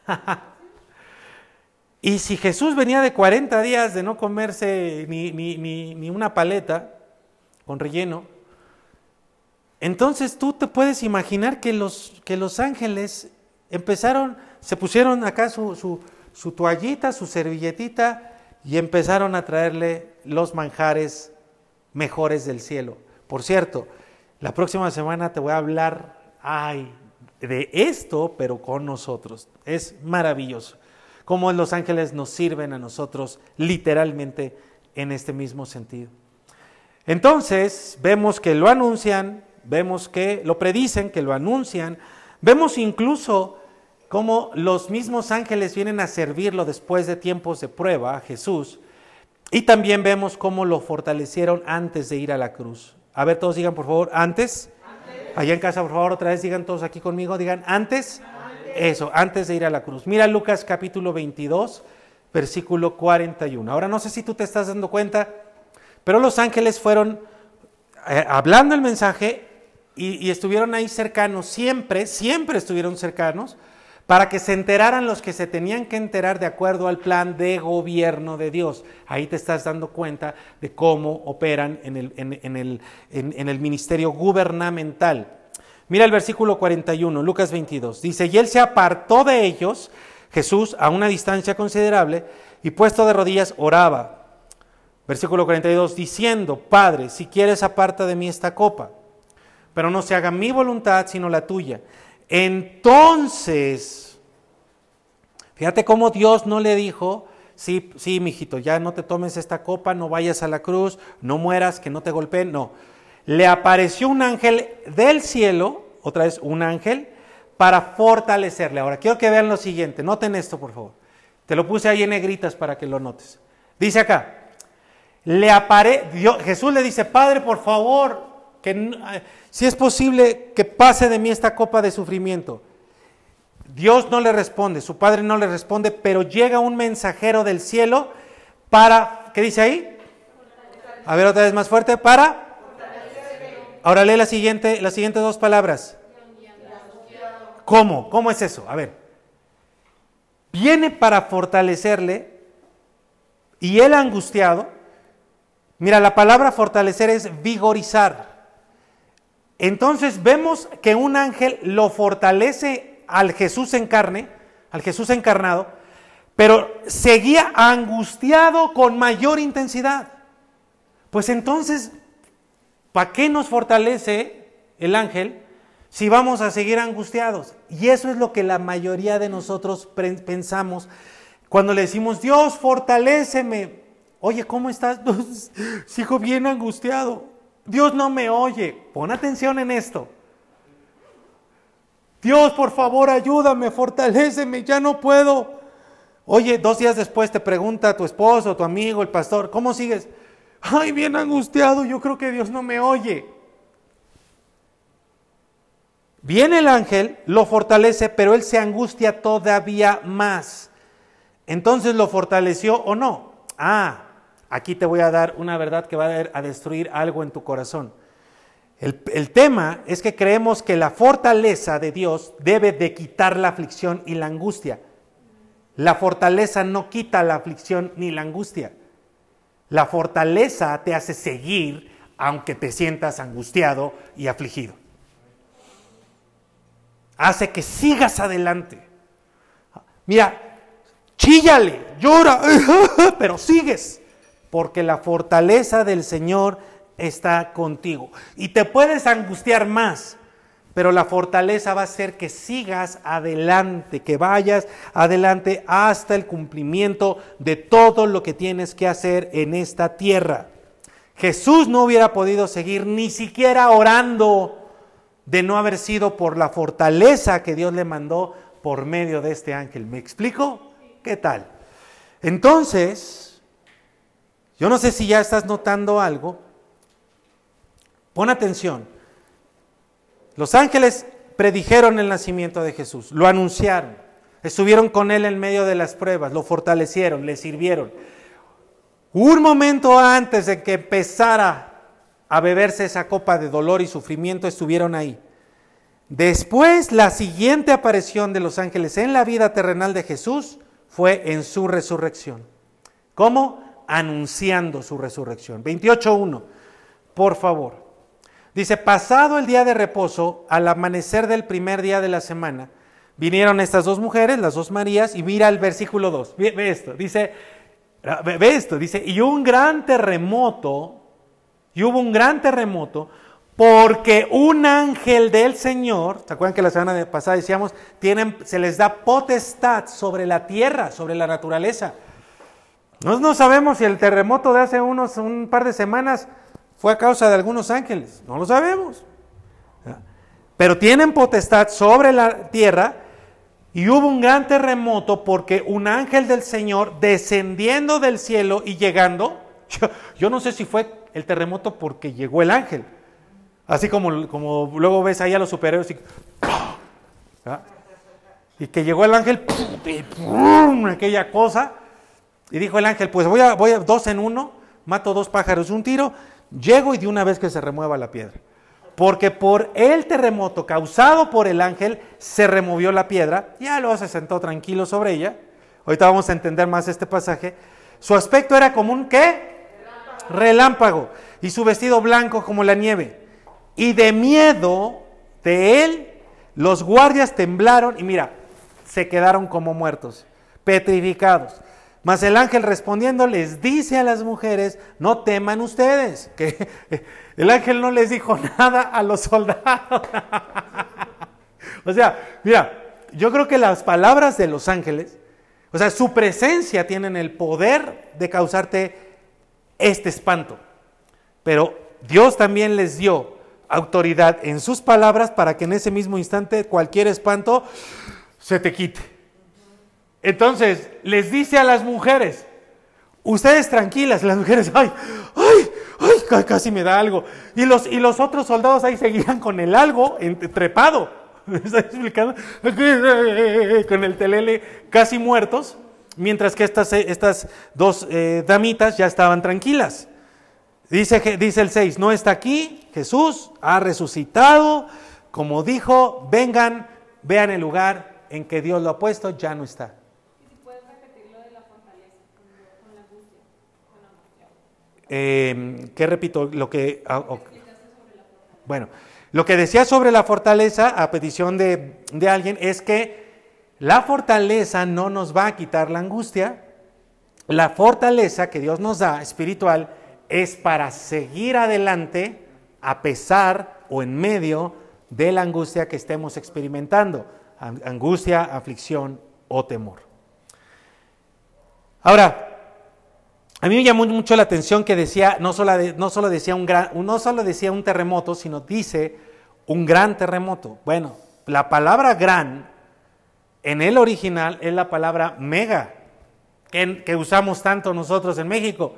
*laughs* y si Jesús venía de 40 días de no comerse ni, ni, una paleta con relleno, entonces tú te puedes imaginar que los, que los ángeles empezaron, se pusieron acá su, su, su toallita, su servilletita y empezaron a traerle los manjares mejores del cielo. Por cierto, la próxima semana te voy a hablar ay, de esto, pero con nosotros. Es maravilloso. Cómo los ángeles nos sirven a nosotros literalmente en este mismo sentido. Entonces, vemos que lo anuncian, vemos que lo predicen, que lo anuncian, vemos incluso cómo los mismos ángeles vienen a servirlo después de tiempos de prueba a Jesús, y también vemos cómo lo fortalecieron antes de ir a la cruz. A ver, todos digan por favor, antes. Allá en casa, por favor, otra vez digan todos aquí conmigo, digan antes. Eso, antes de ir a la cruz. Mira Lucas capítulo 22, versículo 41. Ahora no sé si tú te estás dando cuenta, pero los ángeles fueron eh, hablando el mensaje y estuvieron ahí cercanos, siempre, siempre estuvieron cercanos para que se enteraran los que se tenían que enterar de acuerdo al plan de gobierno de Dios. Ahí te estás dando cuenta de cómo operan en el, ministerio gubernamental. Mira el versículo 41, Lucas 22. Dice, y él se apartó de ellos, Jesús, a una distancia considerable, y puesto de rodillas oraba. Versículo 42, diciendo, Padre, si quieres aparta de mí esta copa, pero no se haga mi voluntad sino la tuya. Entonces, fíjate cómo Dios no le dijo, sí, sí, mijito, ya no te tomes esta copa, no vayas a la cruz, no mueras, que no te golpeen, no. Le apareció un ángel del cielo, otra vez un ángel, para fortalecerle. Ahora, quiero que vean lo siguiente, noten esto, por favor. Te lo puse ahí en negritas para que lo notes. Dice acá, le apare Jesús le dice, Padre, por favor, que si es posible que pase de mí esta copa de sufrimiento. Dios no le responde, su padre no le responde, pero llega un mensajero del cielo para, ¿qué dice ahí? A ver otra vez más fuerte, para. Ahora lee la siguiente, las siguientes dos palabras. ¿Cómo? ¿Cómo es eso? A ver. Viene para fortalecerle y él angustiado. Mira, la palabra fortalecer es vigorizar. Entonces vemos que un ángel lo fortalece al Jesús en carne, al Jesús encarnado, pero seguía angustiado con mayor intensidad. Pues entonces, ¿para qué nos fortalece el ángel si vamos a seguir angustiados? Y eso es lo que la mayoría de nosotros pensamos cuando le decimos, Dios, fortaléceme. Oye, ¿cómo estás? *laughs* Sigo bien angustiado. Dios no me oye. Pon atención en esto. Dios, por favor, ayúdame, fortaléceme, ya no puedo. Oye, dos días después te pregunta tu esposo, tu amigo, el pastor, ¿cómo sigues? Ay, bien angustiado, yo creo que Dios no me oye. Viene el ángel, lo fortalece, pero él se angustia todavía más. Entonces, ¿lo fortaleció o no? Ah, Aquí te voy a dar una verdad que va a destruir algo en tu corazón. El, tema es que creemos que la fortaleza de Dios debe de quitar la aflicción y la angustia. La fortaleza no quita la aflicción ni la angustia. La fortaleza te hace seguir aunque te sientas angustiado y afligido. Hace que sigas adelante. Mira, chíllale, llora, *laughs* pero sigues porque la fortaleza del Señor está contigo. Y te puedes angustiar más, pero la fortaleza va a ser que sigas adelante, que vayas adelante hasta el cumplimiento de todo lo que tienes que hacer en esta tierra. Jesús no hubiera podido seguir ni siquiera orando de no haber sido por la fortaleza que Dios le mandó por medio de este ángel. ¿Me explico? ¿Qué tal? Entonces, yo no sé si ya estás notando algo. Pon atención. Los ángeles predijeron el nacimiento de Jesús, lo anunciaron, estuvieron con él en medio de las pruebas, lo fortalecieron, le sirvieron. Un momento antes de que empezara a beberse esa copa de dolor y sufrimiento, estuvieron ahí. Después, la siguiente aparición de los ángeles en la vida terrenal de Jesús fue en su resurrección. ¿Cómo? Anunciando su resurrección. 28.1, por favor. Dice, pasado el día de reposo, al amanecer del primer día de la semana, vinieron estas dos mujeres, las dos Marías, y mira el versículo 2, ve, esto, dice, ve esto, dice, y un gran terremoto, y hubo un gran terremoto, porque un ángel del Señor, ¿se acuerdan que la semana pasada decíamos, tienen, se les da potestad sobre la tierra, sobre la naturaleza? No, no sabemos si el terremoto de hace unos, un par de semanas fue a causa de algunos ángeles, no lo sabemos. Pero tienen potestad sobre la tierra y hubo un gran terremoto porque un ángel del Señor descendiendo del cielo y llegando, yo, no sé si fue el terremoto porque llegó el ángel, así como, como luego ves ahí a los superhéroes y, y que llegó el ángel, aquella cosa, y dijo el ángel, pues voy a, voy a dos en uno, mato dos pájaros un tiro, Llego y de una vez que se remueva la piedra. Porque por el terremoto causado por el ángel se removió la piedra, ya luego se sentó tranquilo sobre ella. Ahorita vamos a entender más este pasaje. Su aspecto era como un qué? Relámpago. Y su vestido blanco como la nieve. Y de miedo de él, los guardias temblaron y mira, se quedaron como muertos, petrificados. Mas el ángel respondiendo les dice a las mujeres, no teman ustedes, *laughs* que el ángel no les dijo nada a los soldados. *laughs* o sea, mira, yo creo que las palabras de los ángeles, o sea, su presencia tienen el poder de causarte este espanto. Pero Dios también les dio autoridad en sus palabras para que en ese mismo instante cualquier espanto se te quite. Entonces, les dice a las mujeres, ustedes tranquilas, las mujeres, ay, ay, ay, casi me da algo. Y los, y los otros soldados ahí seguían con el algo trepado. *laughs* ¿Me está explicando? *laughs* Con el telele casi muertos, mientras que estas, estas dos eh, damitas ya estaban tranquilas. Dice, dice el 6, no está aquí, Jesús ha resucitado, como dijo, vengan, vean el lugar en que Dios lo ha puesto, ya no está. Eh, ¿qué repito? Lo que, ah, bueno, lo que decía sobre la fortaleza a petición de, de alguien es que la fortaleza no nos va a quitar la angustia. La fortaleza que Dios nos da espiritual es para seguir adelante a pesar o en medio de la angustia que estemos experimentando, angustia, aflicción o temor. Ahora, a mí me llamó mucho la atención que decía, no solo, no solo, decía, un gran, no solo decía un terremoto, sino dice un gran terremoto. Bueno, la palabra gran en el original es la palabra mega, que, que usamos tanto nosotros en México.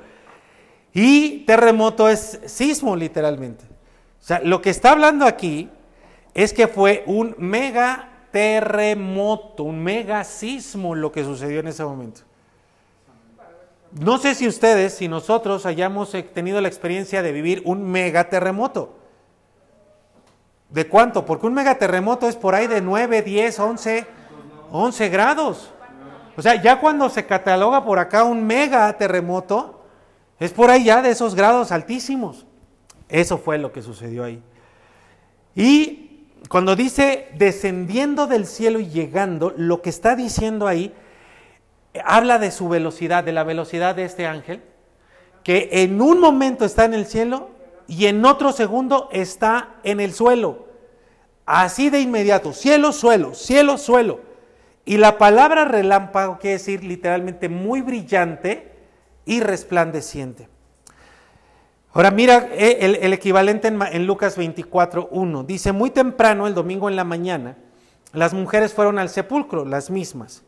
Y terremoto es sismo, literalmente. O sea, lo que está hablando aquí es que fue un mega terremoto, un mega sismo lo que sucedió en ese momento. No sé si ustedes, si nosotros hayamos tenido la experiencia de vivir un megaterremoto. ¿De cuánto? Porque un megaterremoto es por ahí de 9, 10, 11, 11 grados. O sea, ya cuando se cataloga por acá un megaterremoto, es por ahí ya de esos grados altísimos. Eso fue lo que sucedió ahí. Y cuando dice descendiendo del cielo y llegando, lo que está diciendo ahí habla de su velocidad, de la velocidad de este ángel, que en un momento está en el cielo y en otro segundo está en el suelo. Así de inmediato, cielo, suelo, cielo, suelo. Y la palabra relámpago quiere decir literalmente muy brillante y resplandeciente. Ahora mira eh, el, equivalente en, en Lucas 24, 1. Dice, muy temprano, el domingo en la mañana, las mujeres fueron al sepulcro, las mismas.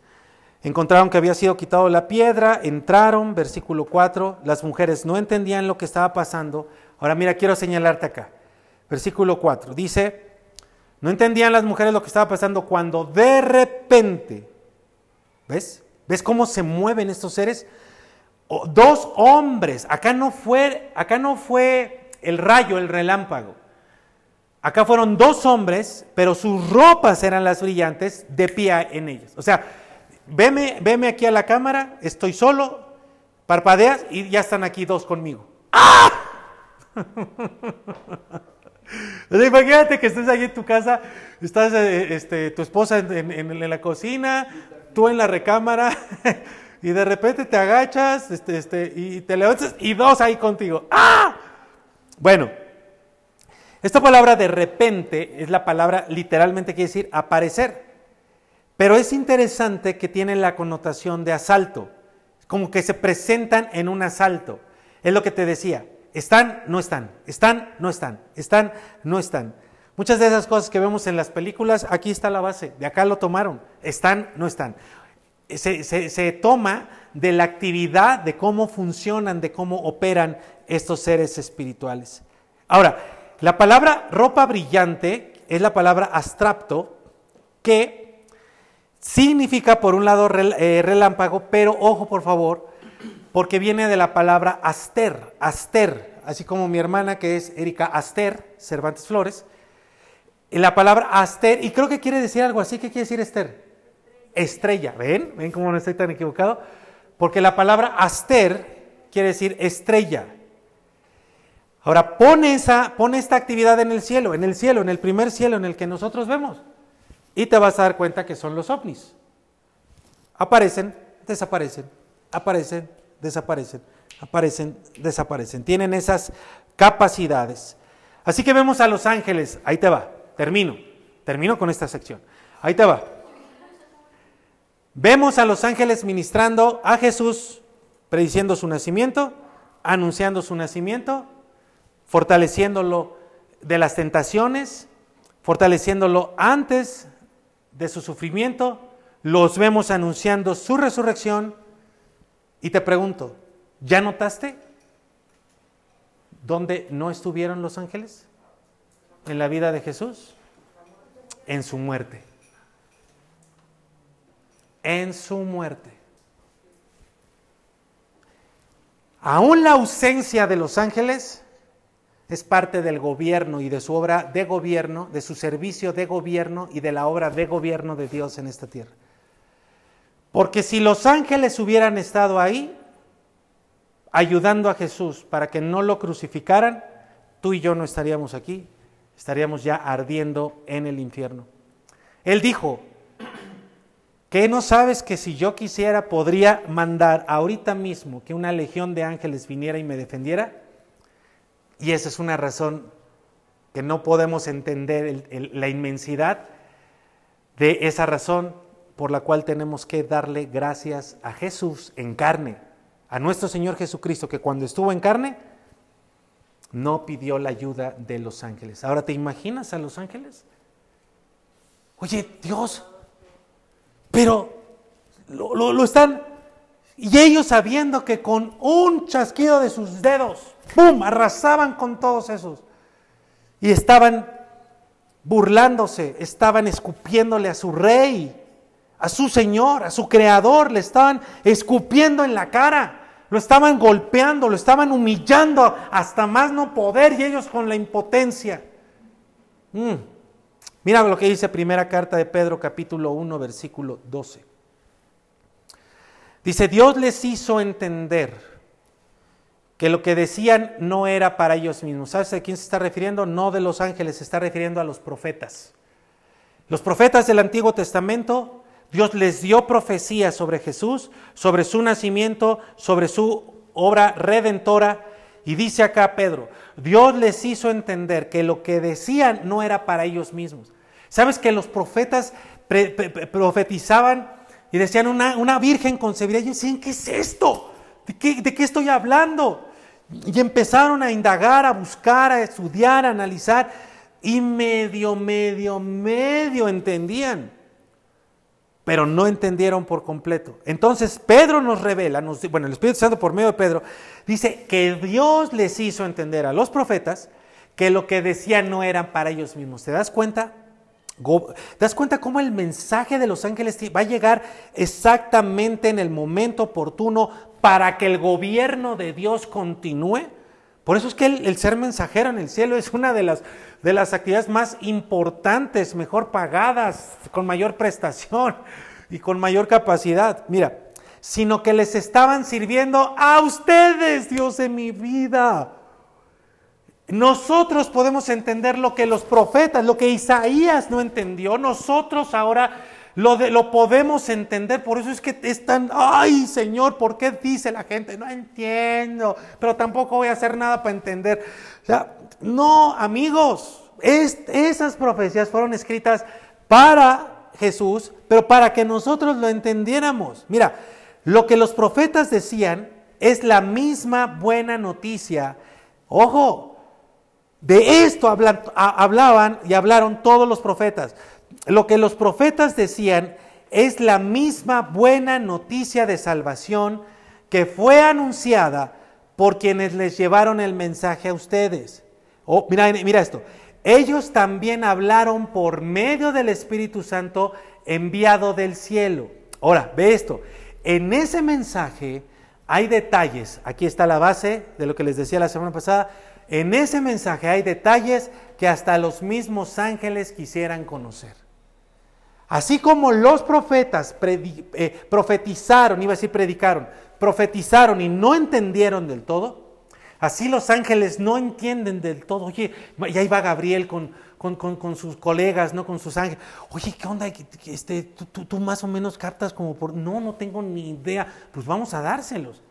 Encontraron que había sido quitado la piedra, entraron, versículo 4, las mujeres no entendían lo que estaba pasando. Ahora mira, quiero señalarte acá. Versículo 4, dice, no entendían las mujeres lo que estaba pasando cuando de repente, ¿ves? ¿Ves cómo se mueven estos seres? dos hombres, acá no fue, acá no fue el rayo, el relámpago. Acá fueron dos hombres, pero sus ropas eran las brillantes, de pie en ellas. O sea, veme, veme aquí a la cámara, estoy solo, parpadeas y ya están aquí dos conmigo. *laughs* ¡Ah! imagínate que estés ahí en tu casa, estás eh, este, tu esposa en, la cocina, tú en la recámara, *laughs* y de repente te agachas este, este, y te levantas y dos ahí contigo. ¡Ah! Bueno, esta palabra de repente es la palabra literalmente quiere decir aparecer, pero es interesante que tiene la connotación de asalto, como que se presentan en un asalto. Es lo que te decía, están, no están, están, no están, están, no están. Muchas de esas cosas que vemos en las películas, aquí está la base, de acá lo tomaron, están, no están. Se, se, toma de la actividad, de cómo funcionan, de cómo operan estos seres espirituales. Ahora, la palabra ropa brillante es la palabra abstracto que significa por un lado eh, relámpago, pero ojo por favor, porque viene de la palabra aster, aster, así como mi hermana que es Erika Aster, Cervantes Flores. La palabra aster, y creo que quiere decir algo así, ¿qué quiere decir Esther? Estrella, ¿ven? ¿Ven cómo no estoy tan equivocado? Porque la palabra aster quiere decir estrella. Ahora, pone, esa, pone esta actividad en el cielo, en el cielo, en el primer cielo en el que nosotros vemos. Y te vas a dar cuenta que son los ovnis. Aparecen, desaparecen, aparecen, desaparecen, aparecen, desaparecen. Tienen esas capacidades. Así que vemos a los ángeles, ahí te va, termino, termino con esta sección. Ahí te va. Vemos a los ángeles ministrando a Jesús, prediciendo su nacimiento, anunciando su nacimiento, fortaleciéndolo de las tentaciones, fortaleciéndolo antes de su sufrimiento, los vemos anunciando su resurrección, y te pregunto, ¿ya notaste dónde no estuvieron los ángeles? En la vida de Jesús. En su muerte. En su muerte. Aún la ausencia de los ángeles es parte del gobierno y de su obra de gobierno, de su servicio de gobierno y de la obra de gobierno de Dios en esta tierra. Porque si los ángeles hubieran estado ahí, ayudando a Jesús para que no lo crucificaran, tú y yo no estaríamos aquí, estaríamos ya ardiendo en el infierno. Él dijo, ¿qué no sabes que si yo quisiera podría mandar ahorita mismo que una legión de ángeles viniera y me defendiera? Y esa es una razón que no podemos entender la inmensidad de esa razón por la cual tenemos que darle gracias a Jesús en carne, a nuestro Señor Jesucristo, que cuando estuvo en carne no pidió la ayuda de los ángeles. Ahora, ¿te imaginas a los ángeles? Oye, Dios, pero lo, están, y ellos sabiendo que con un chasquido de sus dedos, ¡pum!, arrasaban con todos esos. Y estaban burlándose, estaban escupiéndole a su rey a su Señor, a su Creador, le estaban escupiendo en la cara, lo estaban golpeando, lo estaban humillando hasta más no poder y ellos con la impotencia. Mm. Mira lo que dice primera carta de Pedro capítulo 1 versículo 12. Dice, Dios les hizo entender que lo que decían no era para ellos mismos. ¿Sabes a quién se está refiriendo? No de los ángeles, se está refiriendo a los profetas. Los profetas del Antiguo Testamento Dios les dio profecía sobre Jesús, sobre su nacimiento, sobre su obra redentora. Y dice acá Pedro, Dios les hizo entender que lo que decían no era para ellos mismos. ¿Sabes que los profetas profetizaban y decían una, una virgen concebida? Y decían, ¿qué es esto? ¿De qué, ¿De qué estoy hablando? Y empezaron a indagar, a buscar, a estudiar, a analizar, y medio, medio, medio entendían, pero no entendieron por completo. Entonces Pedro nos revela, bueno, el Espíritu Santo por medio de Pedro, dice que Dios les hizo entender a los profetas que lo que decían no eran para ellos mismos. ¿Te das cuenta? ¿Te das cuenta cómo el mensaje de los ángeles va a llegar exactamente en el momento oportuno para que el gobierno de Dios continúe? Por eso es que el, ser mensajero en el cielo es una de las, de las actividades más importantes, mejor pagadas, con mayor prestación *laughs* y con mayor capacidad. Mira, sino que les estaban sirviendo a ustedes, Dios de mi vida. Nosotros podemos entender lo que los profetas, lo que Isaías no entendió. Nosotros ahora lo, podemos entender. Por eso es que es tan, ay Señor, ¿por qué dice la gente? No entiendo, pero tampoco voy a hacer nada para entender. No, amigos, esas profecías fueron escritas para Jesús, pero para que nosotros lo entendiéramos. Mira, lo que los profetas decían es la misma buena noticia. Ojo, de esto hablaban y hablaron todos los profetas. Lo que los profetas decían es la misma buena noticia de salvación que fue anunciada por quienes les llevaron el mensaje a ustedes. Oh, mira, mira esto. Ellos también hablaron por medio del Espíritu Santo enviado del cielo. Ahora, ve esto. En ese mensaje hay detalles. Aquí está la base de lo que les decía la semana pasada en ese mensaje hay detalles que hasta los mismos ángeles quisieran conocer. Así como los profetas eh, profetizaron, iba a decir predicaron, profetizaron y no entendieron del todo, así los ángeles no entienden del todo. Oye, y ahí va Gabriel con, con, sus colegas, ¿no? Con sus ángeles. Oye, ¿qué onda? Este, tú, tú, más o menos cartas como por... No, no tengo ni idea. Pues vamos a dárselos.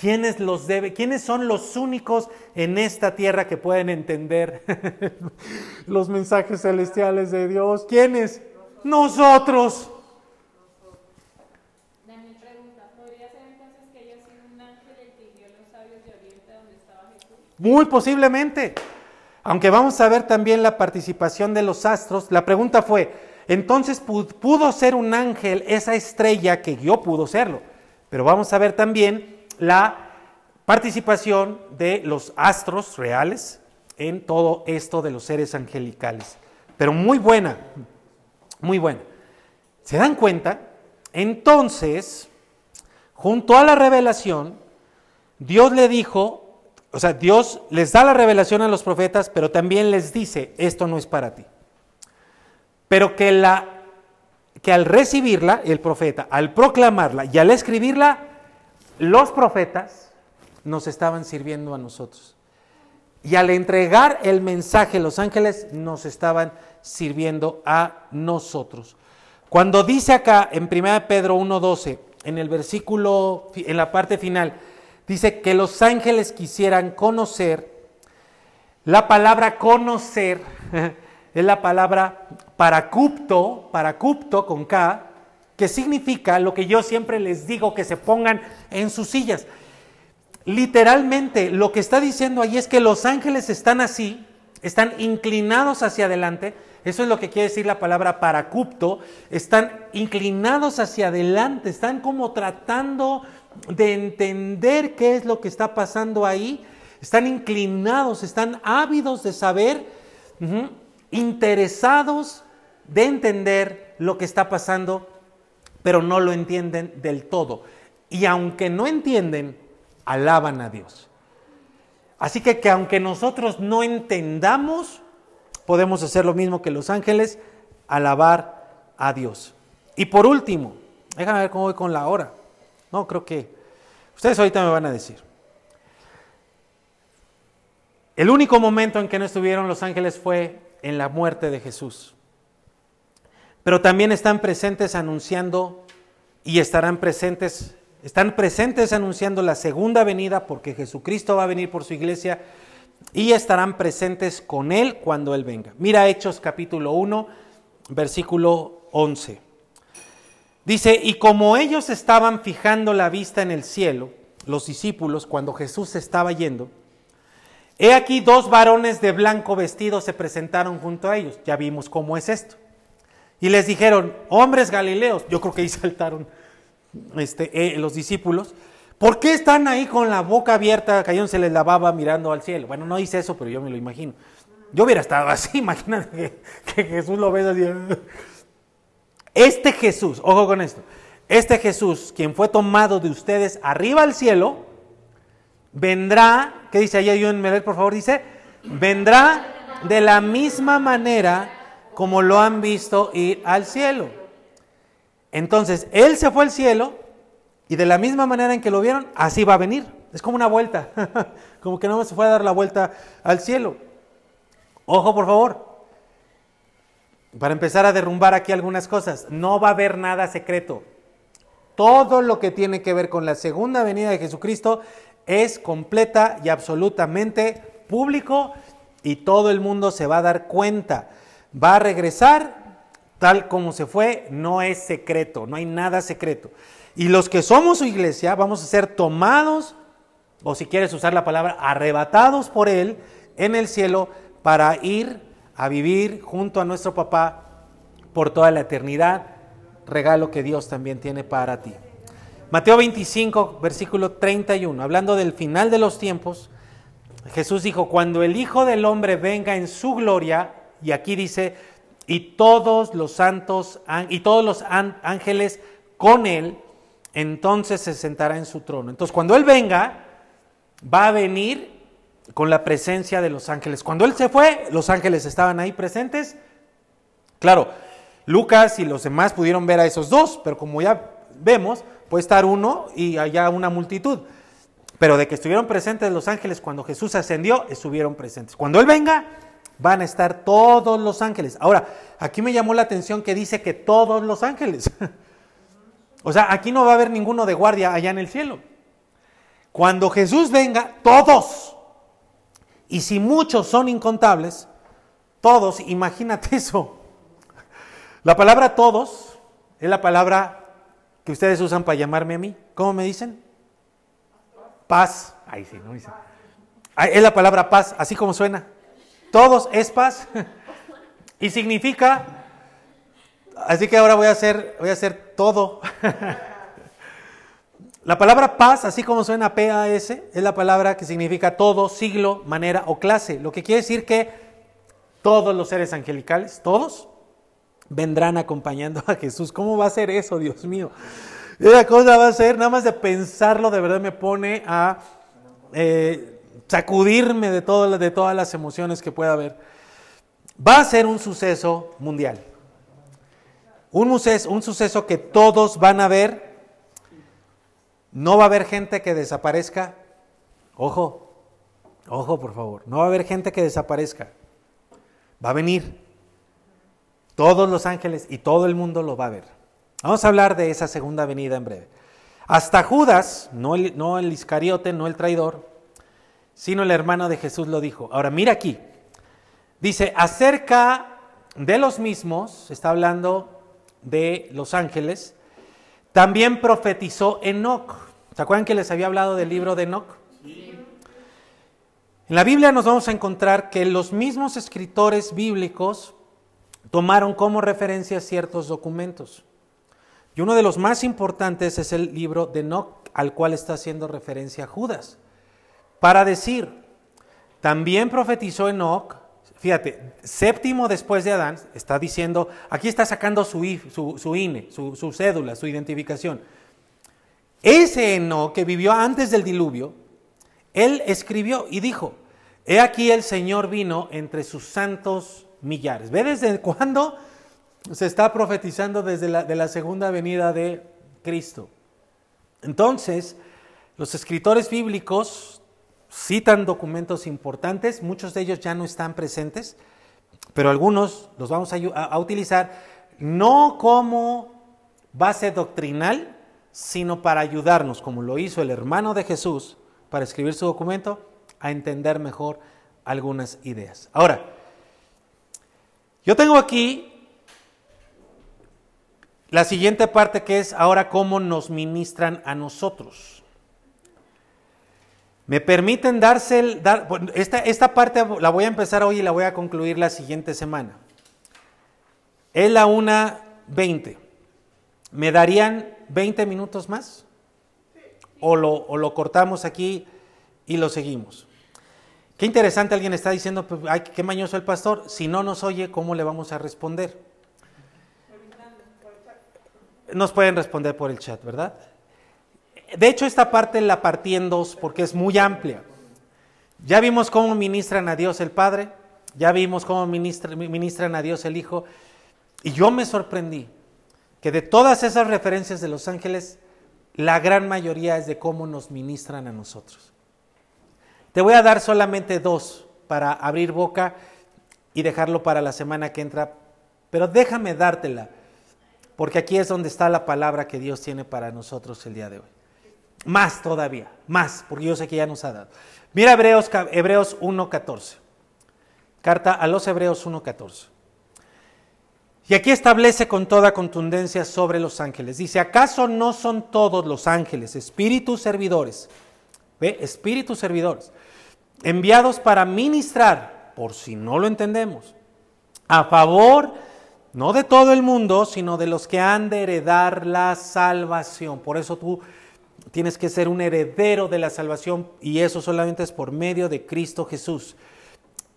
¿Quiénes los debe? ¿Quiénes son los únicos en esta tierra que pueden entender *laughs* los mensajes celestiales de Dios? ¿Quiénes? Nosotros. Muy posiblemente. Aunque vamos a ver también la participación de los astros, la pregunta fue, entonces pudo ser un ángel esa estrella que yo pudo serlo. Pero vamos a ver también la participación de los astros reales en todo esto de los seres angelicales. Pero muy buena, muy buena. ¿Se dan cuenta? Entonces, junto a la revelación, Dios le dijo, o sea, Dios les da la revelación a los profetas, pero también les dice, esto no es para ti. Pero que la que al recibirla, el profeta, al proclamarla y al escribirla, los profetas nos estaban sirviendo a nosotros. Y al entregar el mensaje, los ángeles nos estaban sirviendo a nosotros. Cuando dice acá en 1 Pedro 1.12, en el versículo, en la parte final, dice que los ángeles quisieran conocer, la palabra conocer *laughs* es la palabra paracupto, paracupto con K, que significa lo que yo siempre les digo, que se pongan en sus sillas. Literalmente lo que está diciendo ahí es que los ángeles están así, están inclinados hacia adelante, eso es lo que quiere decir la palabra paracupto, están inclinados hacia adelante, están como tratando de entender qué es lo que está pasando ahí, están inclinados, están ávidos de saber, interesados de entender lo que está pasando pero no lo entienden del todo. Y aunque no entienden, alaban a Dios. Así que, que aunque nosotros no entendamos, podemos hacer lo mismo que los ángeles, alabar a Dios. Y por último, déjame ver cómo voy con la hora. No, creo que ustedes ahorita me van a decir. El único momento en que no estuvieron los ángeles fue en la muerte de Jesús pero también están presentes anunciando y estarán presentes, están presentes anunciando la segunda venida porque Jesucristo va a venir por su iglesia y estarán presentes con Él cuando Él venga. Mira Hechos capítulo 1, versículo 11. Dice, y como ellos estaban fijando la vista en el cielo, los discípulos, cuando Jesús estaba yendo, He aquí dos varones de blanco vestidos se presentaron junto a ellos. Ya vimos cómo es esto. Y les dijeron, hombres galileos, yo creo que ahí *laughs* saltaron este, eh, los discípulos, ¿por qué están ahí con la boca abierta, se les lavaba mirando al cielo? Bueno, no dice eso, pero yo me lo imagino. Yo hubiera estado así, *laughs* imagínate que, Jesús lo ve así. Este Jesús, ojo con esto, este Jesús, quien fue tomado de ustedes arriba al cielo, vendrá, ¿qué dice allá yo en Meler, por favor? Dice, vendrá de la misma manera como lo han visto ir al cielo. Entonces, Él se fue al cielo y de la misma manera en que lo vieron, así va a venir. Es como una vuelta, *laughs* como que no se fue a dar la vuelta al cielo. Ojo, por favor. Para empezar a derrumbar aquí algunas cosas, no va a haber nada secreto. Todo lo que tiene que ver con la segunda venida de Jesucristo es completa y absolutamente público y todo el mundo se va a dar cuenta. Va a regresar tal como se fue, no es secreto, no hay nada secreto. Y los que somos su iglesia vamos a ser tomados, o si quieres usar la palabra, arrebatados por Él en el cielo para ir a vivir junto a nuestro papá por toda la eternidad, regalo que Dios también tiene para ti. Mateo 25, versículo 31, hablando del final de los tiempos, Jesús dijo, cuando el Hijo del Hombre venga en su gloria, y aquí dice, y todos los santos y todos los ángeles con él, entonces se sentará en su trono. Entonces, cuando Él venga, va a venir con la presencia de los ángeles. Cuando Él se fue, los ángeles estaban ahí presentes. Claro, Lucas y los demás pudieron ver a esos dos, pero como ya vemos, Puede estar uno y allá una multitud. Pero de que estuvieron presentes los ángeles cuando Jesús ascendió, estuvieron presentes. Cuando Él venga, van a estar todos los ángeles. Ahora, aquí me llamó la atención que dice que todos los ángeles. *laughs* o sea, aquí no va a haber ninguno de guardia allá en el cielo. Cuando Jesús venga, todos. Y si muchos son incontables, todos, imagínate *laughs* eso. La palabra todos es la palabra que ustedes usan para llamarme a mí. ¿Cómo me dicen? Paz. Ahí sí, no dicen. Es la palabra paz, así como suena. Todos es paz. *laughs* y significa, así que ahora voy a hacer, voy a hacer todo. *laughs* la palabra paz, así como suena P-A-S, es la palabra que significa todo, siglo, manera o clase. Lo que quiere decir que todos los seres angelicales, todos, vendrán acompañando a Jesús. ¿Cómo va a ser eso, Dios mío? La cosa va a ser, nada más de pensarlo, de verdad me pone a eh, sacudirme de, de todas las emociones que pueda haber. Va a ser un suceso mundial. Un, un suceso que todos van a ver. No va a haber gente que desaparezca. Ojo, ojo por favor. No va a haber gente que desaparezca. Va a venir. Todos los ángeles y todo el mundo lo va a ver. Vamos a hablar de esa segunda venida en breve. Hasta Judas, no el, no el Iscariote, no el traidor, sino el hermano de Jesús lo dijo. Ahora mira aquí. Dice, acerca de los mismos, está hablando de los ángeles, también profetizó Enoch. ¿Se acuerdan que les había hablado del libro de Enoch? En la Biblia nos vamos a encontrar que los mismos escritores bíblicos tomaron como referencia ciertos documentos. Y uno de los más importantes es el libro de Enoch, al cual está haciendo referencia Judas, para decir, también profetizó Enoch, fíjate, séptimo después de Adán, está diciendo, aquí está sacando su, su, INE, su, su cédula, su identificación. Ese Enoch que vivió antes del diluvio, él escribió y dijo, he aquí el Señor vino entre sus santos millares. ¿Ve desde cuándo se está profetizando desde la, de la segunda venida de Cristo? Entonces, los escritores bíblicos citan documentos importantes, muchos de ellos ya no están presentes, pero algunos los vamos a, utilizar no como base doctrinal, sino para ayudarnos, como lo hizo el hermano de Jesús para escribir su documento, a entender mejor algunas ideas. Ahora, yo tengo aquí la siguiente parte que es ahora cómo nos ministran a nosotros. Me permiten darse el, dar, esta, esta parte la voy a empezar hoy y la voy a concluir la siguiente semana. Es la 1.20. ¿Me darían 20 minutos más? ¿O lo, ¿O lo cortamos aquí y lo seguimos? Qué interesante, alguien está diciendo, pues, ay, qué mañoso el pastor. Si no nos oye, ¿cómo le vamos a responder? Nos pueden responder por el chat, ¿verdad? De hecho, esta parte la partí en dos porque es muy amplia. Ya vimos cómo ministran a Dios el Padre, ya vimos cómo ministran a Dios el Hijo, y yo me sorprendí que de todas esas referencias de los ángeles, la gran mayoría es de cómo nos ministran a nosotros. Te voy a dar solamente dos para abrir boca y dejarlo para la semana que entra, pero déjame dártela, porque aquí es donde está la palabra que Dios tiene para nosotros el día de hoy. Más todavía, más, porque yo sé que ya nos ha dado. Mira Hebreos, Hebreos 1.14, carta a los Hebreos 1.14. Y aquí establece con toda contundencia sobre los ángeles. Dice, ¿acaso no son todos los ángeles espíritus servidores? ¿Ve? Espíritus servidores enviados para ministrar, por si no lo entendemos, a favor no de todo el mundo, sino de los que han de heredar la salvación. Por eso tú tienes que ser un heredero de la salvación y eso solamente es por medio de Cristo Jesús.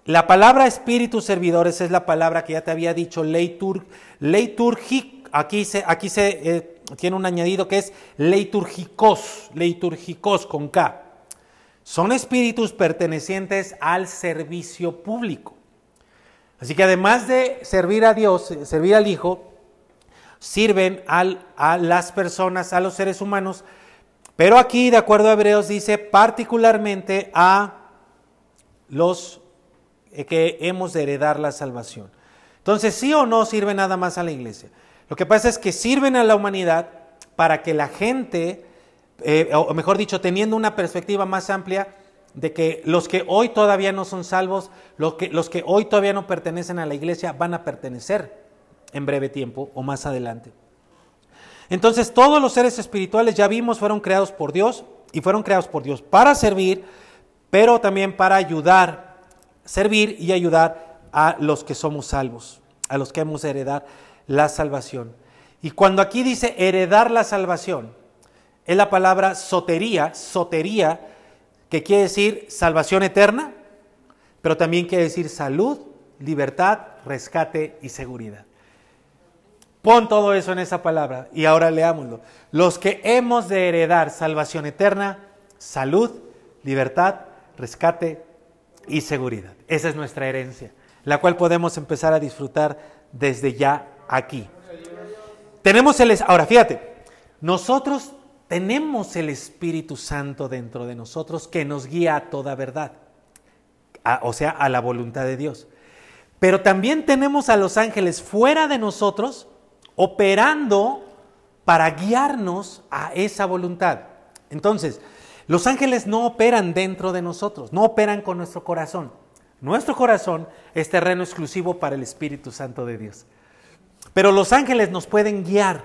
La palabra espíritus servidores es la palabra que ya te había dicho, leitur, leiturgic, aquí se, aquí se eh, tiene un añadido que es leiturgicos, leiturgicos con K son espíritus pertenecientes al servicio público. Así que además de servir a Dios, servir al Hijo, sirven a las personas, a los seres humanos, pero aquí, de acuerdo a Hebreos, dice particularmente a los que hemos de heredar la salvación. Entonces, sí o no sirve nada más a la iglesia. Lo que pasa es que sirven a la humanidad para que la gente eh, o mejor dicho, teniendo una perspectiva más amplia de que los que hoy todavía no son salvos, los que, los que hoy todavía no pertenecen a la iglesia, van a pertenecer en breve tiempo o más adelante. Entonces todos los seres espirituales, ya vimos, fueron creados por Dios y fueron creados por Dios para servir, pero también para ayudar, servir y ayudar a los que somos salvos, a los que hemos de heredar la salvación. Y cuando aquí dice heredar la salvación, es la palabra sotería, sotería, que quiere decir salvación eterna, pero también quiere decir salud, libertad, rescate y seguridad. Pon todo eso en esa palabra y ahora leámoslo. Los que hemos de heredar salvación eterna, salud, libertad, rescate y seguridad. Esa es nuestra herencia, la cual podemos empezar a disfrutar desde ya aquí. Tenemos el... Ahora, fíjate, nosotros tenemos el Espíritu Santo dentro de nosotros que nos guía a toda verdad, o sea, a la voluntad de Dios. Pero también tenemos a los ángeles fuera de nosotros operando para guiarnos a esa voluntad. Entonces, los ángeles no operan dentro de nosotros, no operan con nuestro corazón. Nuestro corazón es terreno exclusivo para el Espíritu Santo de Dios. Pero los ángeles nos pueden guiar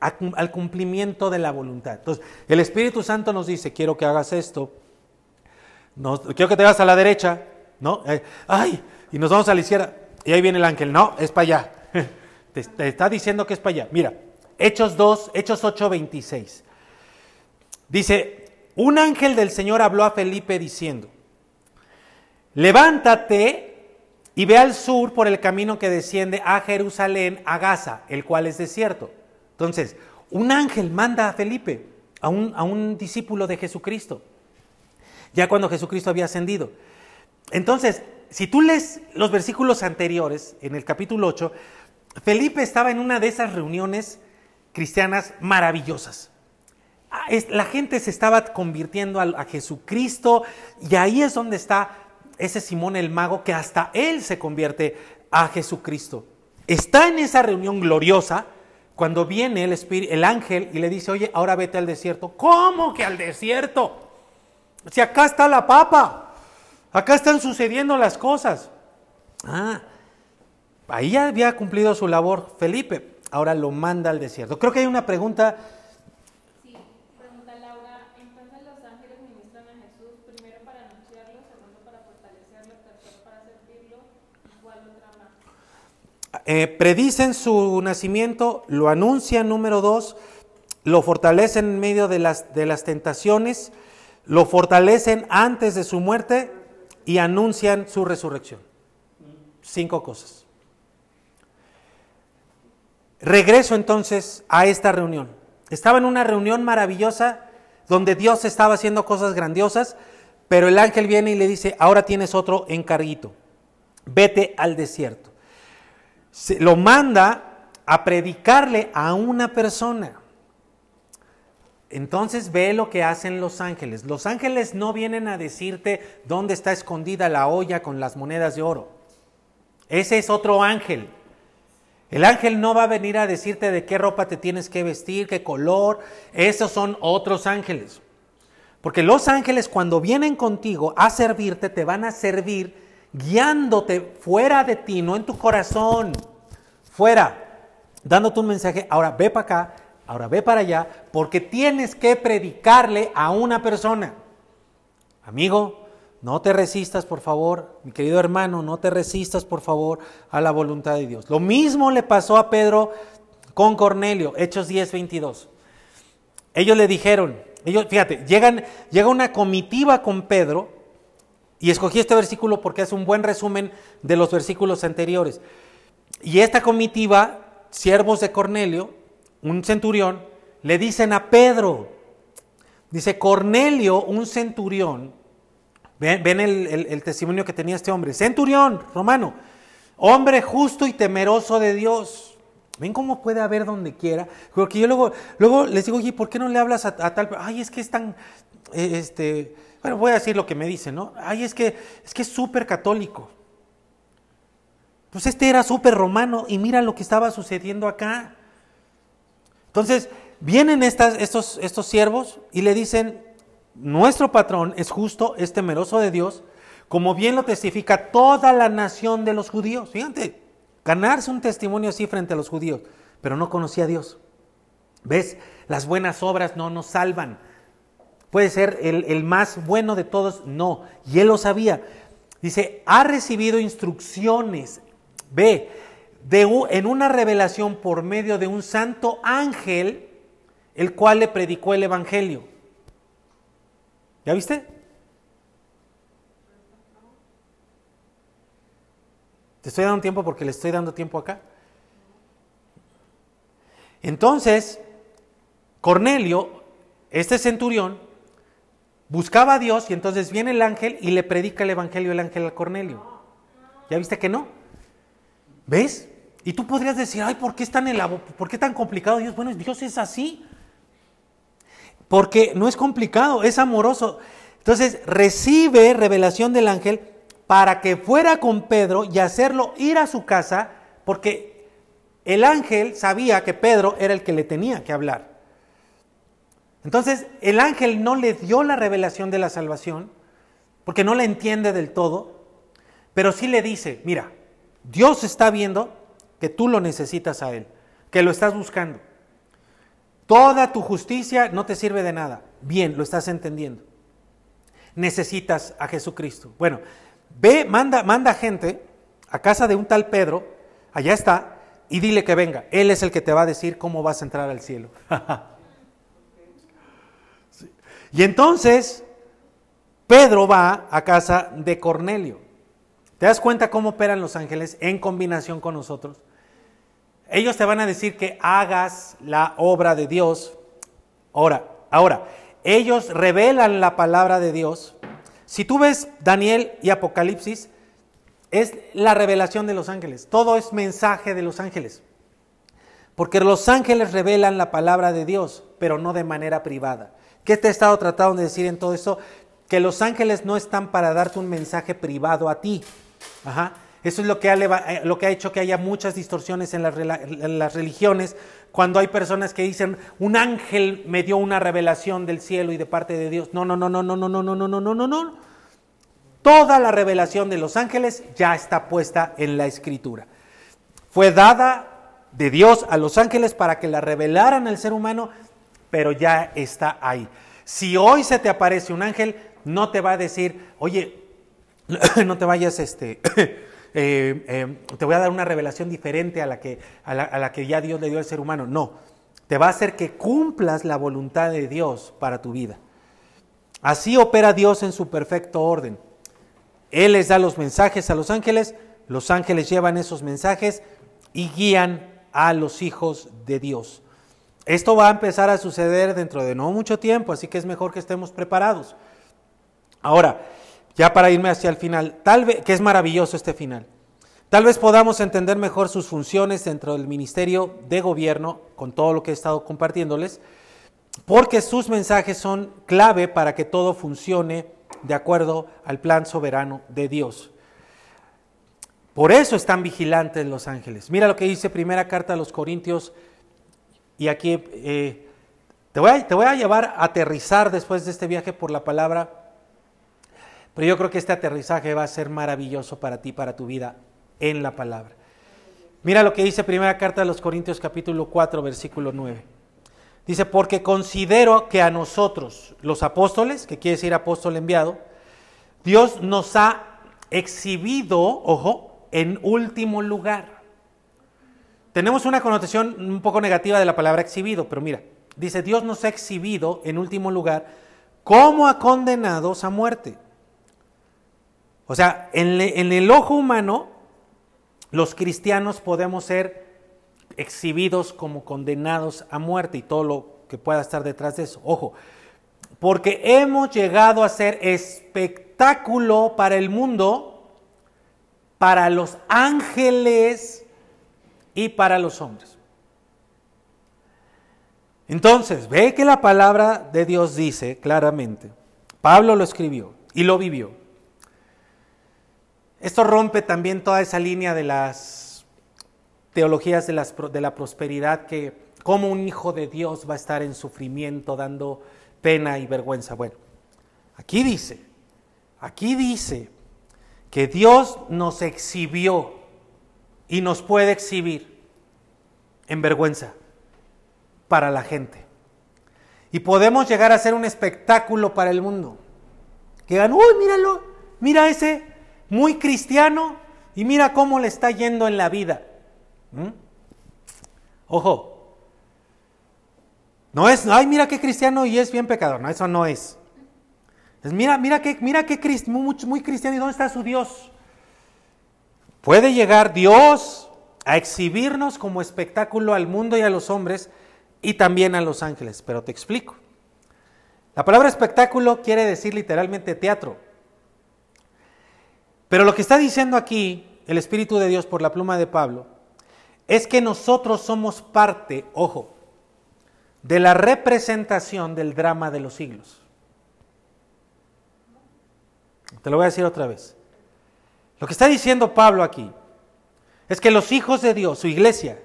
al cumplimiento de la voluntad. Entonces, el Espíritu Santo nos dice, quiero que hagas esto, quiero que te vas a la derecha, ¿no? Eh, ay, y nos vamos a la izquierda, y ahí viene el ángel, no, es para allá. *laughs* te, está diciendo que es para allá. Mira, Hechos 2, Hechos 8, 26. Dice, un ángel del Señor habló a Felipe diciendo, levántate y ve al sur por el camino que desciende a Jerusalén, a Gaza, el cual es desierto. Entonces, un ángel manda a Felipe, a un, a un discípulo de Jesucristo, ya cuando Jesucristo había ascendido. Entonces, si tú lees los versículos anteriores, en el capítulo 8, Felipe estaba en una de esas reuniones cristianas maravillosas. Ah, la gente se estaba convirtiendo a, Jesucristo y ahí es donde está ese Simón el mago que hasta él se convierte a Jesucristo. Está en esa reunión gloriosa cuando viene el, espíritu, el ángel y le dice, oye, ahora vete al desierto. ¿Cómo que al desierto? Si acá está la papa, acá están sucediendo las cosas. Ah, ahí ya había cumplido su labor Felipe, ahora lo manda al desierto. Creo que hay una pregunta. Sí, pregunta Laura, Entonces los ángeles ministran a Jesús, primero para anunciarlo, segundo para fortalecerlo, tercero para servirlo, cuál otra más. Eh, predicen su nacimiento, lo anuncian, número dos, lo fortalecen en medio de las, de las tentaciones, lo fortalecen antes de su muerte y anuncian su resurrección. Cinco cosas. Regreso entonces a esta reunión. Estaba en una reunión maravillosa donde Dios estaba haciendo cosas grandiosas, pero el ángel viene y le dice, ahora tienes otro encarguito, vete al desierto. Se- lo manda a predicarle a una persona. Entonces ve lo que hacen los ángeles. Los ángeles no vienen a decirte dónde está escondida la olla con las monedas de oro. Ese es otro ángel. El ángel no va a venir a decirte de qué ropa te tienes que vestir, qué color. Esos son otros ángeles. Porque los ángeles cuando vienen contigo a servirte, te van a servir guiándote fuera de ti, no en tu corazón, fuera, dándote un mensaje. Ahora ve para acá, ahora ve para allá, porque tienes que predicarle a una persona. Amigo, no te resistas, por favor, mi querido hermano, no te resistas, por favor, a la voluntad de Dios. Lo mismo le pasó a Pedro con Cornelio, Hechos 10, 22. Ellos le dijeron, ellos, fíjate, llegan, llega una comitiva con Pedro, y escogí este versículo porque es un buen resumen de los versículos anteriores. Y esta comitiva, siervos de Cornelio, un centurión, le dicen a Pedro, dice, Cornelio, un centurión, ven, el- el testimonio que tenía este hombre, centurión romano, hombre justo y temeroso de Dios. Ven cómo puede haber donde quiera. Porque yo luego, luego les digo, oye, ¿por qué no le hablas a, a tal? Ay, es que es tan, eh, este, bueno, voy a decir lo que me dicen, ¿no? Ay, es que es que es súper católico. Pues este era súper romano y mira lo que estaba sucediendo acá. Entonces, vienen estas, estos, estos siervos y le dicen, nuestro patrón es justo, es temeroso de Dios, como bien lo testifica toda la nación de los judíos. Fíjate, ganarse un testimonio así frente a los judíos, pero no conocía a Dios. ¿Ves? Las buenas obras no nos salvan. Puede ser el, el más bueno de todos, no. Y él lo sabía. Dice, ha recibido instrucciones. Ve, de, en una revelación por medio de un santo ángel, el cual le predicó el Evangelio. ¿Ya viste? Te estoy dando tiempo porque le estoy dando tiempo acá. Entonces, Cornelio, este centurión, buscaba a Dios y entonces viene el ángel y le predica el evangelio el ángel a Cornelio. ¿Ya viste que no? ¿Ves? Y tú podrías decir, ay, ¿por qué es tan, ¿por qué tan complicado Dios? Bueno, Dios es así. Porque no es complicado, es amoroso. Entonces recibe revelación del ángel para que fuera con Pedro y hacerlo ir a su casa, porque el ángel sabía que Pedro era el que le tenía que hablar. Entonces el ángel no le dio la revelación de la salvación, porque no la entiende del todo, pero sí le dice, mira, Dios está viendo que tú lo necesitas a Él, que lo estás buscando. Toda tu justicia no te sirve de nada. Bien, lo estás entendiendo. Necesitas a Jesucristo. Bueno, ve, manda, manda gente a casa de un tal Pedro, allá está, y dile que venga. Él es el que te va a decir cómo vas a entrar al cielo. *laughs* Y entonces, Pedro va a casa de Cornelio. ¿Te das cuenta cómo operan los ángeles en combinación con nosotros? Ellos te van a decir que hagas la obra de Dios. Ahora, ahora, ellos revelan la palabra de Dios. Si tú ves Daniel y Apocalipsis, es la revelación de los ángeles. Todo es mensaje de los ángeles. Porque los ángeles revelan la palabra de Dios, pero no de manera privada. ¿Qué te he estado tratando de decir en todo esto? Que los ángeles no están para darte un mensaje privado a ti. Ajá. Eso es lo que, ha, eh, lo que ha hecho que haya muchas distorsiones en las, en las religiones, cuando hay personas que dicen, un ángel me dio una revelación del cielo y de parte de Dios. No, no, no, no, no, no, no, no, no, no, no, no. Toda la revelación de los ángeles ya está puesta en la escritura. Fue dada de Dios a los ángeles para que la revelaran al ser humano, pero ya está ahí. Si hoy se te aparece un ángel, no te va a decir, oye, no te vayas, este, eh, eh, te voy a dar una revelación diferente a la, que, a, la, a la que ya Dios le dio al ser humano. No, te va a hacer que cumplas la voluntad de Dios para tu vida. Así opera Dios en su perfecto orden. Él les da los mensajes a los ángeles, los ángeles llevan esos mensajes y guían a los hijos de Dios. Esto va a empezar a suceder dentro de no mucho tiempo, así que es mejor que estemos preparados. Ahora, ya para irme hacia el final, tal vez, que es maravilloso este final, tal vez podamos entender mejor sus funciones dentro del ministerio de gobierno, con todo lo que he estado compartiéndoles, porque sus mensajes son clave para que todo funcione de acuerdo al plan soberano de Dios. Por eso están vigilantes los ángeles. Mira lo que dice primera carta a los Corintios, y aquí eh, te, voy te voy a llevar a aterrizar después de este viaje por la palabra, pero yo creo que este aterrizaje va a ser maravilloso para ti, para tu vida en la palabra. Mira lo que dice primera carta a los Corintios capítulo 4, versículo 9. Dice, porque considero que a nosotros, los apóstoles, que quiere decir apóstol enviado, Dios nos ha exhibido, ojo, en último lugar. Tenemos una connotación un poco negativa de la palabra exhibido, pero mira, dice, Dios nos ha exhibido en último lugar como a condenados a muerte. O sea, en, el ojo humano, los cristianos podemos ser exhibidos como condenados a muerte y todo lo que pueda estar detrás de eso. Ojo, porque hemos llegado a ser espectáculo para el mundo, para los ángeles y para los hombres. Entonces, ve que la palabra de Dios dice claramente, Pablo lo escribió y lo vivió. Esto rompe también toda esa línea de las teologías de, la prosperidad que como un hijo de Dios va a estar en sufrimiento, dando pena y vergüenza. Bueno, aquí dice, aquí dice que Dios nos exhibió y nos puede exhibir en vergüenza para la gente. Y podemos llegar a ser un espectáculo para el mundo. Que digan, uy, míralo, mira ese, muy cristiano, y mira cómo le está yendo en la vida. ¿Mm? Ojo. No es, ay, mira qué cristiano y es bien pecador. No, eso no es. Es mira, mira qué, mira qué muy, muy cristiano y dónde está su Dios. Puede llegar Dios a exhibirnos como espectáculo al mundo y a los hombres y también a los ángeles. Pero te explico. La palabra espectáculo quiere decir literalmente teatro. Pero lo que está diciendo aquí el Espíritu de Dios por la pluma de Pablo es que nosotros somos parte, ojo, de la representación del drama de los siglos. Te lo voy a decir otra vez. Lo que está diciendo Pablo aquí es que los hijos de Dios, su iglesia,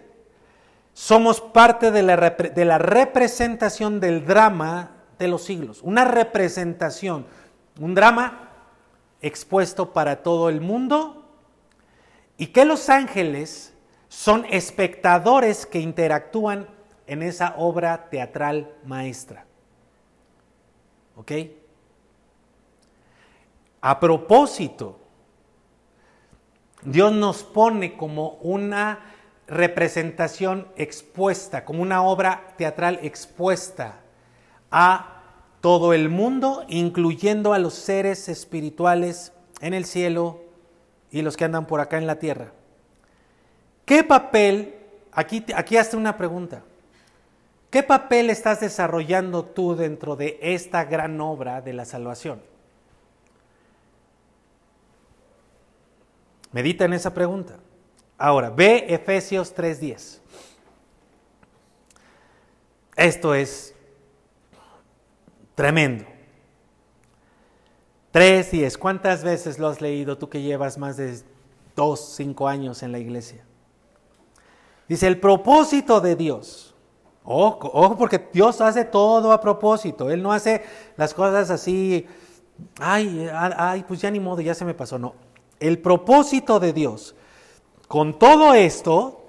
somos parte de la, de la representación del drama de los siglos. Una representación, un drama expuesto para todo el mundo y que los ángeles son espectadores que interactúan en esa obra teatral maestra. ¿Ok? A propósito, Dios nos pone como una representación expuesta, como una obra teatral expuesta a todo el mundo, incluyendo a los seres espirituales en el cielo y los que andan por acá en la tierra. ¿Qué papel, aquí, aquí hazte una pregunta, ¿qué papel estás desarrollando tú dentro de esta gran obra de la salvación? Medita en esa pregunta. Ahora, ve Efesios 3:10. Esto es tremendo. 3:10. ¿Cuántas veces lo has leído tú que llevas más de dos, cinco años en la iglesia? Dice, el propósito de Dios. Ojo, ojo, porque Dios hace todo a propósito. Él no hace las cosas así, ay, ay, pues ya ni modo, ya se me pasó. No. El propósito de Dios con todo esto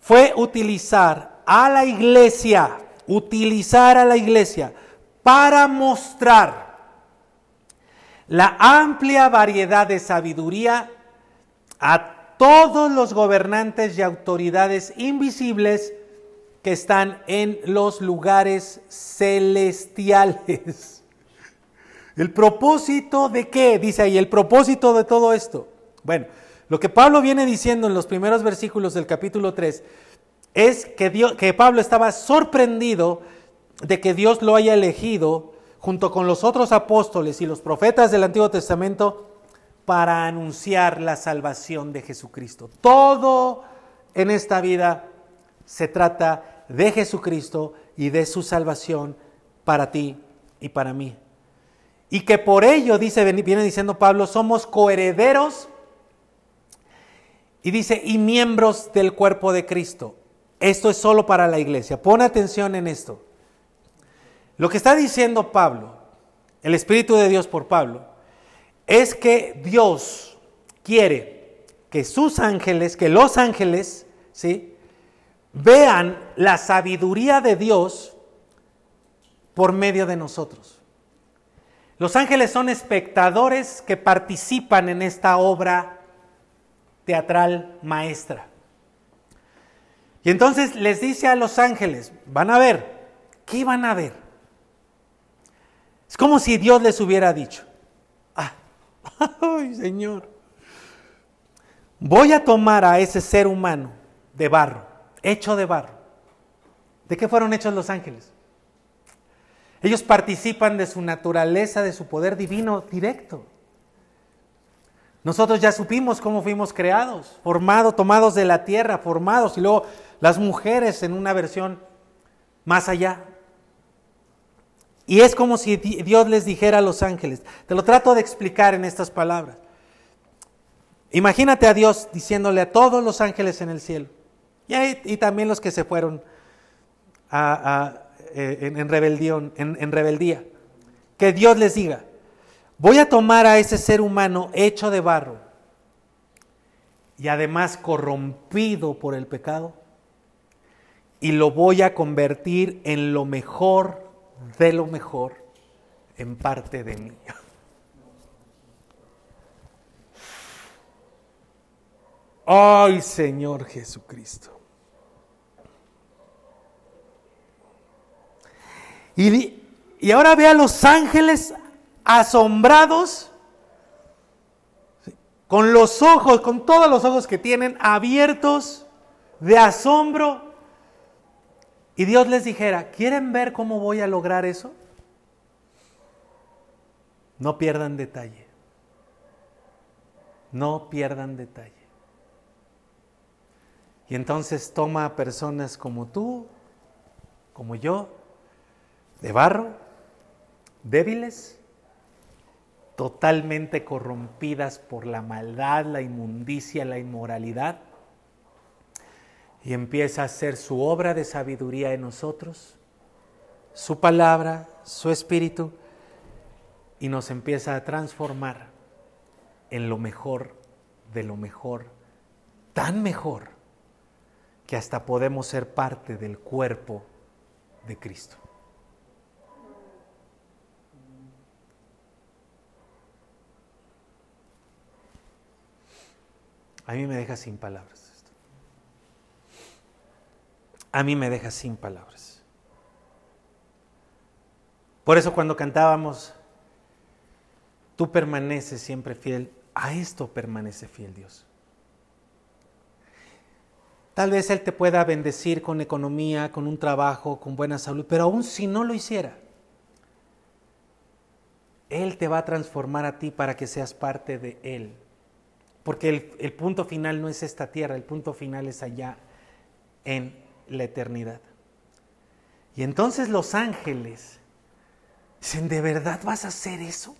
fue utilizar a la iglesia, utilizar a la iglesia para mostrar la amplia variedad de sabiduría a todos los gobernantes y autoridades invisibles que están en los lugares celestiales. ¿El propósito de qué? Dice ahí, el propósito de todo esto. Bueno, lo que Pablo viene diciendo en los primeros versículos del capítulo 3 es que, Dios, que Pablo estaba sorprendido de que Dios lo haya elegido junto con los otros apóstoles y los profetas del Antiguo Testamento para anunciar la salvación de Jesucristo. Todo en esta vida se trata de Jesucristo y de su salvación para ti y para mí. Y que por ello, dice, viene diciendo Pablo, somos coherederos y dice, y miembros del cuerpo de Cristo. Esto es solo para la iglesia. Pon atención en esto. Lo que está diciendo Pablo, el Espíritu de Dios por Pablo, es que Dios quiere que sus ángeles, que los ángeles, ¿sí? vean la sabiduría de Dios por medio de nosotros. Los ángeles son espectadores que participan en esta obra teatral maestra. Y entonces les dice a los ángeles, van a ver, ¿qué van a ver? Es como si Dios les hubiera dicho, ah, *laughs* ay Señor, voy a tomar a ese ser humano de barro, hecho de barro. ¿De qué fueron hechos los ángeles? Ellos participan de su naturaleza, de su poder divino directo. Nosotros ya supimos cómo fuimos creados, formados, tomados de la tierra, formados, y luego las mujeres en una versión más allá. Y es como si Dios les dijera a los ángeles, te lo trato de explicar en estas palabras. Imagínate a Dios diciéndole a todos los ángeles en el cielo, y, también los que se fueron eh, en, rebelión, en rebeldía. Que Dios les diga, voy a tomar a ese ser humano hecho de barro y además corrompido por el pecado y lo voy a convertir en lo mejor de lo mejor en parte de mí. Ay Señor Jesucristo. Y, ahora ve a los ángeles asombrados, con los ojos, con todos los ojos que tienen abiertos de asombro. Y Dios les dijera, ¿quieren ver cómo voy a lograr eso? No pierdan detalle. No pierdan detalle. Y entonces toma a personas como tú, como yo, de barro, débiles, totalmente corrompidas por la maldad, la inmundicia, la inmoralidad, y empieza a hacer su obra de sabiduría en nosotros, su palabra, su espíritu, y nos empieza a transformar en lo mejor de lo mejor, tan mejor que hasta podemos ser parte del cuerpo de Cristo. A mí me deja sin palabras. A mí me deja sin palabras. Por eso cuando cantábamos, tú permaneces siempre fiel, a esto permanece fiel Dios. Tal vez Él te pueda bendecir con economía, con un trabajo, con buena salud, pero aún si no lo hiciera, Él te va a transformar a ti para que seas parte de Él. Porque el, punto final no es esta tierra, el punto final es allá en la eternidad. Y entonces los ángeles dicen, ¿de verdad vas a hacer eso?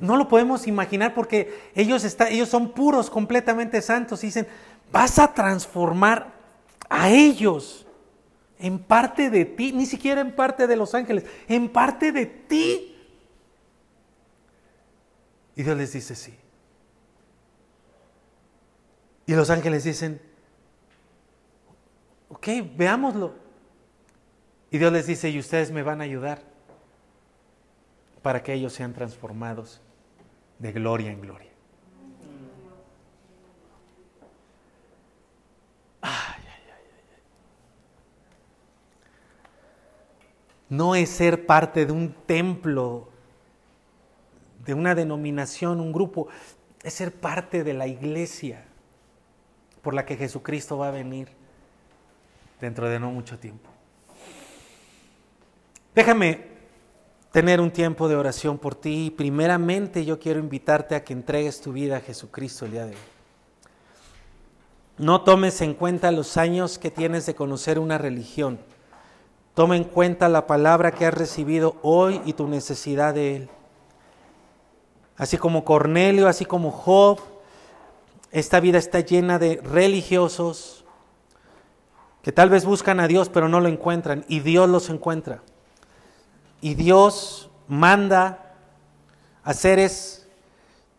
No lo podemos imaginar porque ellos, ellos son puros, completamente santos. Dicen, vas a transformar a ellos en parte de ti, ni siquiera en parte de los ángeles, en parte de ti. Y Dios les dice sí. Y los ángeles dicen, ok, veámoslo. Y Dios les dice, y ustedes me van a ayudar para que ellos sean transformados de gloria en gloria. Ay, ay, ay. No es ser parte de un templo, de una denominación, un grupo, es ser parte de la iglesia por la que Jesucristo va a venir dentro de no mucho tiempo. Déjame tener un tiempo de oración por ti. Primeramente yo quiero invitarte a que entregues tu vida a Jesucristo el día de hoy. No tomes en cuenta los años que tienes de conocer una religión. Toma en cuenta la palabra que has recibido hoy y tu necesidad de Él. Así como Cornelio, así como Job, esta vida está llena de religiosos que tal vez buscan a Dios pero no lo encuentran y Dios los encuentra. Y Dios manda a seres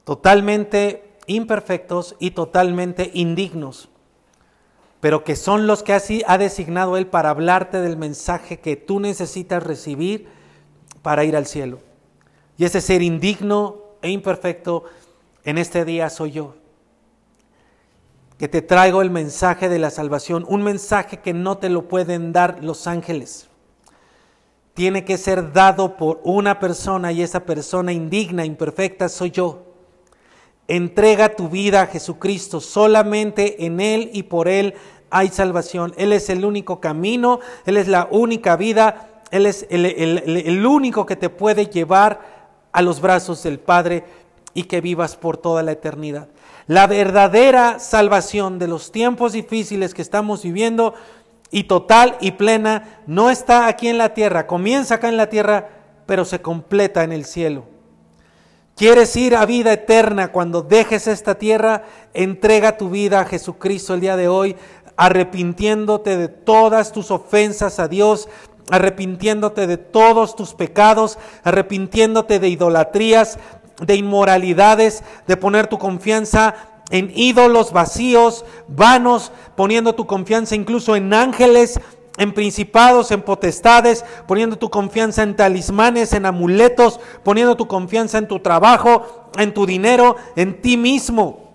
totalmente imperfectos y totalmente indignos, pero que son los que así ha designado Él para hablarte del mensaje que tú necesitas recibir para ir al cielo. Y ese ser indigno e imperfecto en este día soy yo, que te traigo el mensaje de la salvación, un mensaje que no te lo pueden dar los ángeles. Tiene que ser dado por una persona y esa persona indigna, imperfecta, soy yo. Entrega tu vida a Jesucristo. Solamente en Él y por Él hay salvación. Él es el único camino, Él es la única vida, Él es el, el, único que te puede llevar a los brazos del Padre y que vivas por toda la eternidad. La verdadera salvación de los tiempos difíciles que estamos viviendo y total y plena no está aquí en la tierra, comienza acá en la tierra, pero se completa en el cielo. ¿Quieres ir a vida eterna cuando dejes esta tierra? Entrega tu vida a Jesucristo el día de hoy, arrepintiéndote de todas tus ofensas a Dios, arrepintiéndote de todos tus pecados, arrepintiéndote de idolatrías, de inmoralidades, de poner tu confianza en ídolos vacíos, vanos, poniendo tu confianza incluso en ángeles, en principados, en potestades, poniendo tu confianza en talismanes, en amuletos, poniendo tu confianza en tu trabajo, en tu dinero, en ti mismo.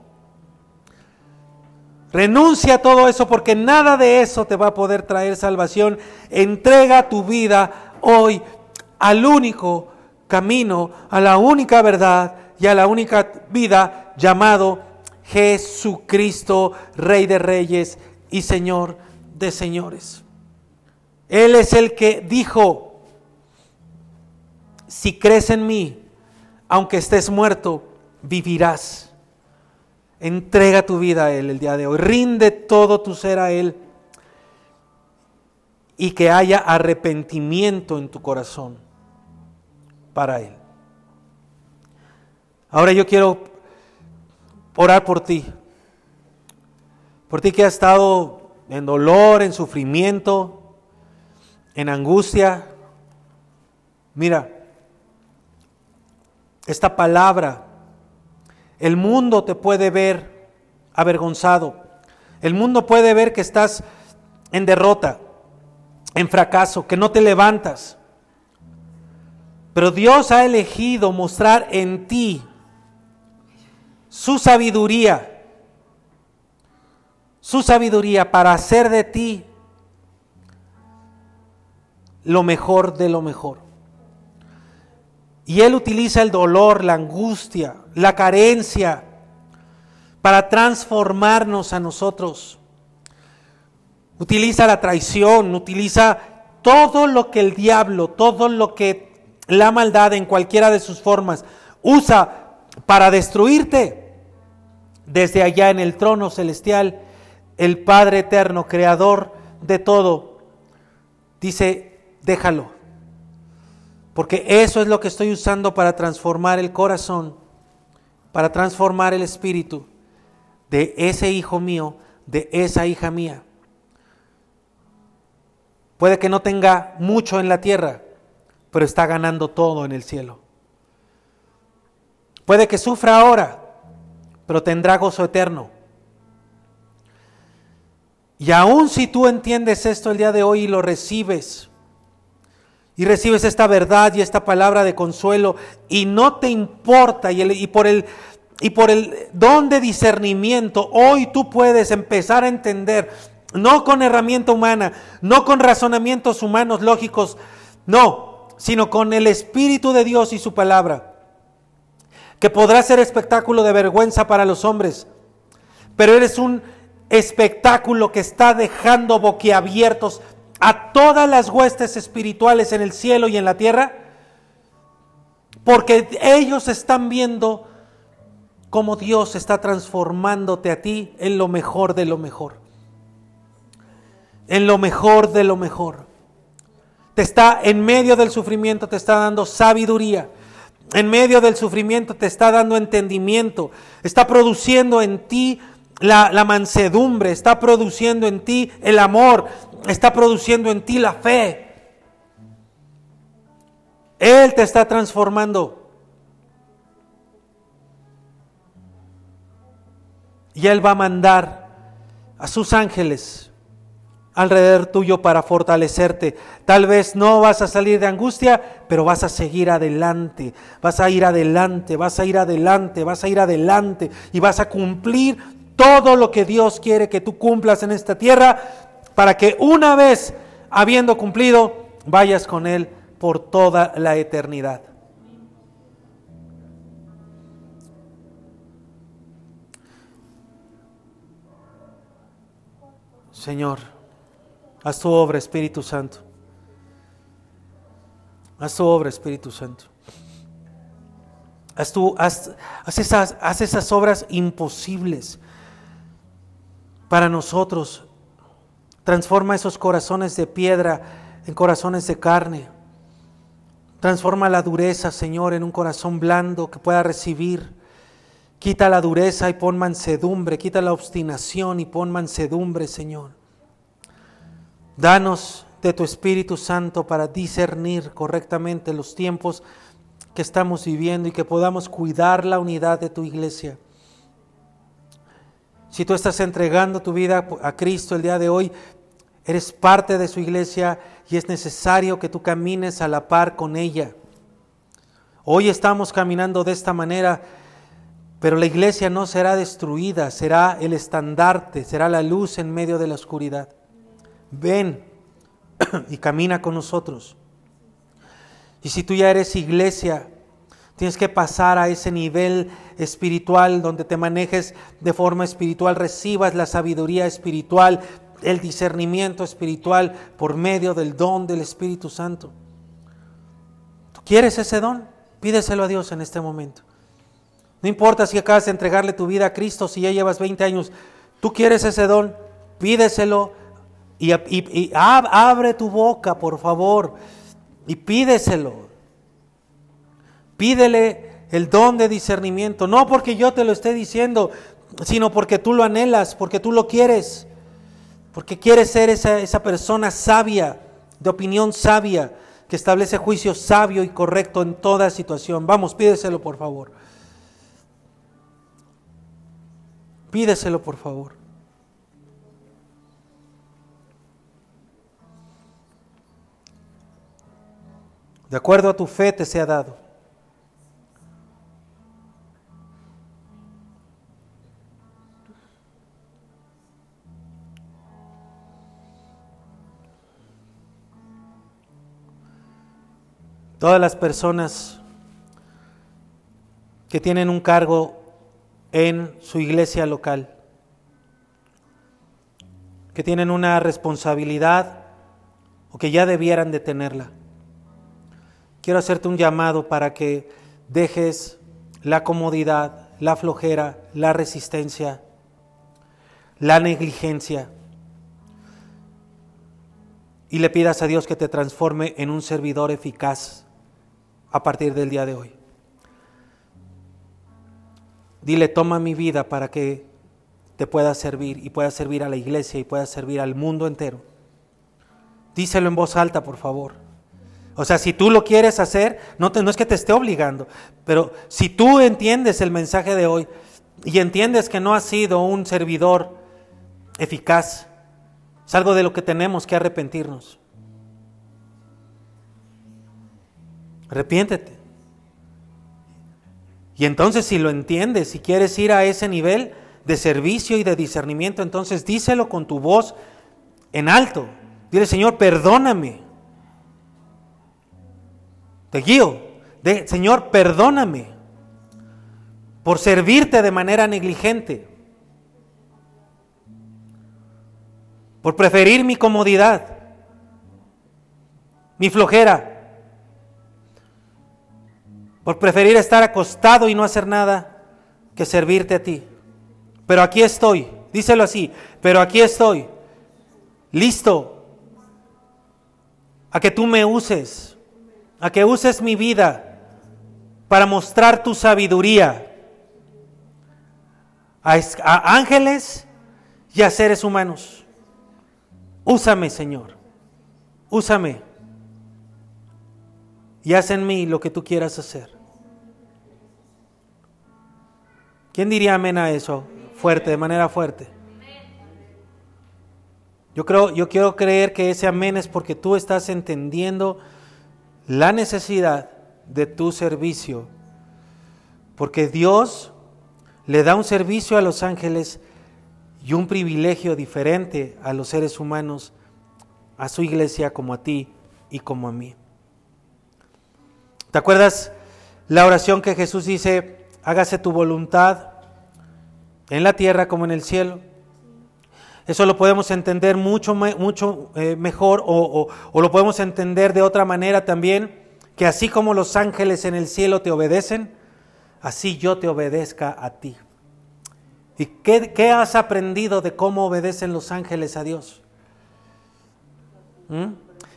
Renuncia a todo eso porque nada de eso te va a poder traer salvación. Entrega tu vida hoy al único camino, a la única verdad y a la única vida llamado Jesucristo, Rey de Reyes y Señor de Señores. Él es el que dijo, si crees en mí, aunque estés muerto, vivirás. Entrega tu vida a Él el día de hoy. Rinde todo tu ser a Él. Y que haya arrepentimiento en tu corazón para Él. Ahora yo quiero orar por ti. Por ti que has estado en dolor, en sufrimiento, en angustia. Mira, esta palabra, el mundo te puede ver avergonzado. El mundo puede ver que estás en derrota, en fracaso, que no te levantas. Pero Dios ha elegido mostrar en ti su sabiduría, su sabiduría para hacer de ti lo mejor de lo mejor. Y Él utiliza el dolor, la angustia, la carencia para transformarnos a nosotros. Utiliza la traición, utiliza todo lo que el diablo, todo lo que la maldad en cualquiera de sus formas usa para destruirte. Desde allá en el trono celestial, el Padre eterno, creador de todo, dice, déjalo. Porque eso es lo que estoy usando para transformar el corazón, para transformar el espíritu de ese hijo mío, de esa hija mía. Puede que no tenga mucho en la tierra, pero está ganando todo en el cielo. Puede que sufra ahora, pero tendrá gozo eterno. Y aun si tú entiendes esto el día de hoy y lo recibes, y recibes esta verdad y esta palabra de consuelo y no te importa y, y por el y por el don de discernimiento hoy tú puedes empezar a entender no con herramienta humana, no con razonamientos humanos lógicos, no, sino con el espíritu de Dios y su palabra, que podrá ser espectáculo de vergüenza para los hombres, pero eres un espectáculo que está dejando boquiabiertos a todas las huestes espirituales en el cielo y en la tierra, porque ellos están viendo cómo Dios está transformándote a ti en lo mejor de lo mejor, en lo mejor de lo mejor. Te está en medio del sufrimiento, te está dando sabiduría. En medio del sufrimiento te está dando entendimiento. Está produciendo en ti la, mansedumbre. Está produciendo en ti el amor. Está produciendo en ti la fe. Él te está transformando. Y Él va a mandar a sus ángeles alrededor tuyo para fortalecerte. Tal vez no vas a salir de angustia, pero vas a seguir adelante. Vas a ir adelante, vas a ir adelante, vas a ir adelante y vas a cumplir todo lo que Dios quiere que tú cumplas en esta tierra para que una vez habiendo cumplido, vayas con Él por toda la eternidad. Señor, haz tu obra, Espíritu Santo. Haz tu obra, Espíritu Santo. Haz, tu, haz, haz esas, haz esas obras imposibles para nosotros. Transforma esos corazones de piedra en corazones de carne. Transforma la dureza, Señor, en un corazón blando que pueda recibir. Quita la dureza y pon mansedumbre. Quita la obstinación y pon mansedumbre, Señor. Danos de tu Espíritu Santo para discernir correctamente los tiempos que estamos viviendo y que podamos cuidar la unidad de tu iglesia. Si tú estás entregando tu vida a Cristo el día de hoy, eres parte de su iglesia y es necesario que tú camines a la par con ella. Hoy estamos caminando de esta manera, pero la iglesia no será destruida, será el estandarte, será la luz en medio de la oscuridad. Ven y camina con nosotros. Y si tú ya eres iglesia, tienes que pasar a ese nivel espiritual donde te manejes de forma espiritual, recibas la sabiduría espiritual, el discernimiento espiritual por medio del don del Espíritu Santo. ¿Tú quieres ese don? Pídeselo a Dios en este momento. No importa si acabas de entregarle tu vida a Cristo, si ya llevas 20 años, tú quieres ese don, pídeselo y, y, y ab, abre tu boca, por favor, y pídeselo. Pídele el don de discernimiento, no porque yo te lo esté diciendo, sino porque tú lo anhelas, porque tú lo quieres, porque quieres ser esa, esa persona sabia, de opinión sabia, que establece juicio sabio y correcto en toda situación. Vamos, pídeselo por favor. Pídeselo por favor. De acuerdo a tu fe te sea dado. Todas las personas que tienen un cargo en su iglesia local, que tienen una responsabilidad o que ya debieran de tenerla. Quiero hacerte un llamado para que dejes la comodidad, la flojera, la resistencia, la negligencia y le pidas a Dios que te transforme en un servidor eficaz a partir del día de hoy. Dile, toma mi vida para que te pueda servir y pueda servir a la iglesia y pueda servir al mundo entero. Díselo en voz alta, por favor. O sea, si tú lo quieres hacer, no, te, es que te esté obligando, pero si tú entiendes el mensaje de hoy y entiendes que no has sido un servidor eficaz, es algo de lo que tenemos que arrepentirnos. Arrepiéntete. Y entonces si lo entiendes, si quieres ir a ese nivel de servicio y de discernimiento, entonces díselo con tu voz en alto. Dile, Señor, perdóname. Te guío. Señor, perdóname por servirte de manera negligente, por preferir mi comodidad, mi flojera, por preferir estar acostado y no hacer nada que servirte a ti. Pero aquí estoy, díselo así, pero aquí estoy, listo a que tú me uses, a que uses mi vida para mostrar tu sabiduría a, ángeles y a seres humanos. Úsame, Señor, úsame y haz en mí lo que tú quieras hacer. ¿Quién diría amén a eso? Fuerte, de manera fuerte. Yo creo, yo quiero creer que ese amén es porque tú estás entendiendo la necesidad de tu servicio. Porque Dios le da un servicio a los ángeles y un privilegio diferente a los seres humanos, a su iglesia como a ti y como a mí. ¿Te acuerdas la oración que Jesús dice, hágase tu voluntad en la tierra como en el cielo? Eso lo podemos entender mucho, mucho eh, mejor o, o lo podemos entender de otra manera también, que así como los ángeles en el cielo te obedecen, así yo te obedezca a ti. ¿Y qué, has aprendido de cómo obedecen los ángeles a Dios? ¿Mm?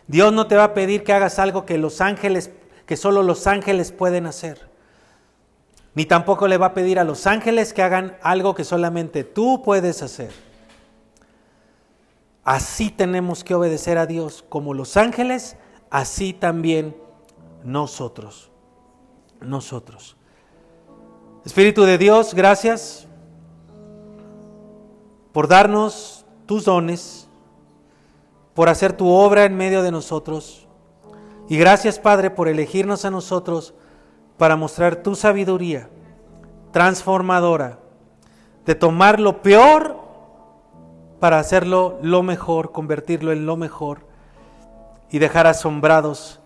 Dios no te va a pedir que hagas algo que los ángeles, que solo los ángeles pueden hacer. Ni tampoco le va a pedir a los ángeles que hagan algo que solamente tú puedes hacer. Así tenemos que obedecer a Dios, como los ángeles, así también nosotros. Nosotros. Espíritu de Dios, gracias por darnos tus dones, por hacer tu obra en medio de nosotros. Y gracias, Padre, por elegirnos a nosotros para mostrar tu sabiduría transformadora, de tomar lo peor para hacerlo lo mejor, convertirlo en lo mejor y dejar asombrados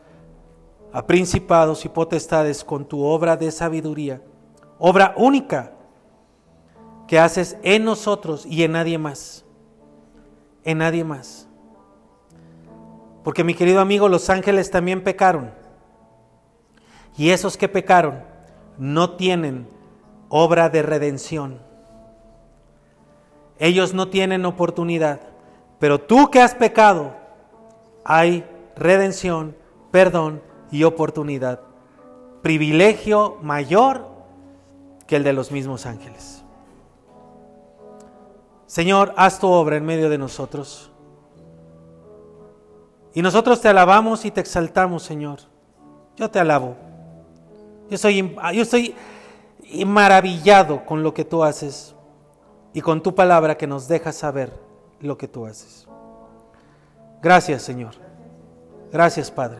a principados y potestades con tu obra de sabiduría, obra única que haces en nosotros y en nadie más, en nadie más. Porque mi querido amigo, los ángeles también pecaron. Y esos que pecaron no tienen obra de redención. Ellos no tienen oportunidad. Pero tú que has pecado, hay redención, perdón y oportunidad. Privilegio mayor que el de los mismos ángeles. Señor, haz tu obra en medio de nosotros. Y nosotros te alabamos y te exaltamos, Señor. Yo te alabo. Yo soy, yo estoy maravillado con lo que tú haces y con tu palabra que nos deja saber lo que tú haces. Gracias, Señor. Gracias, Padre.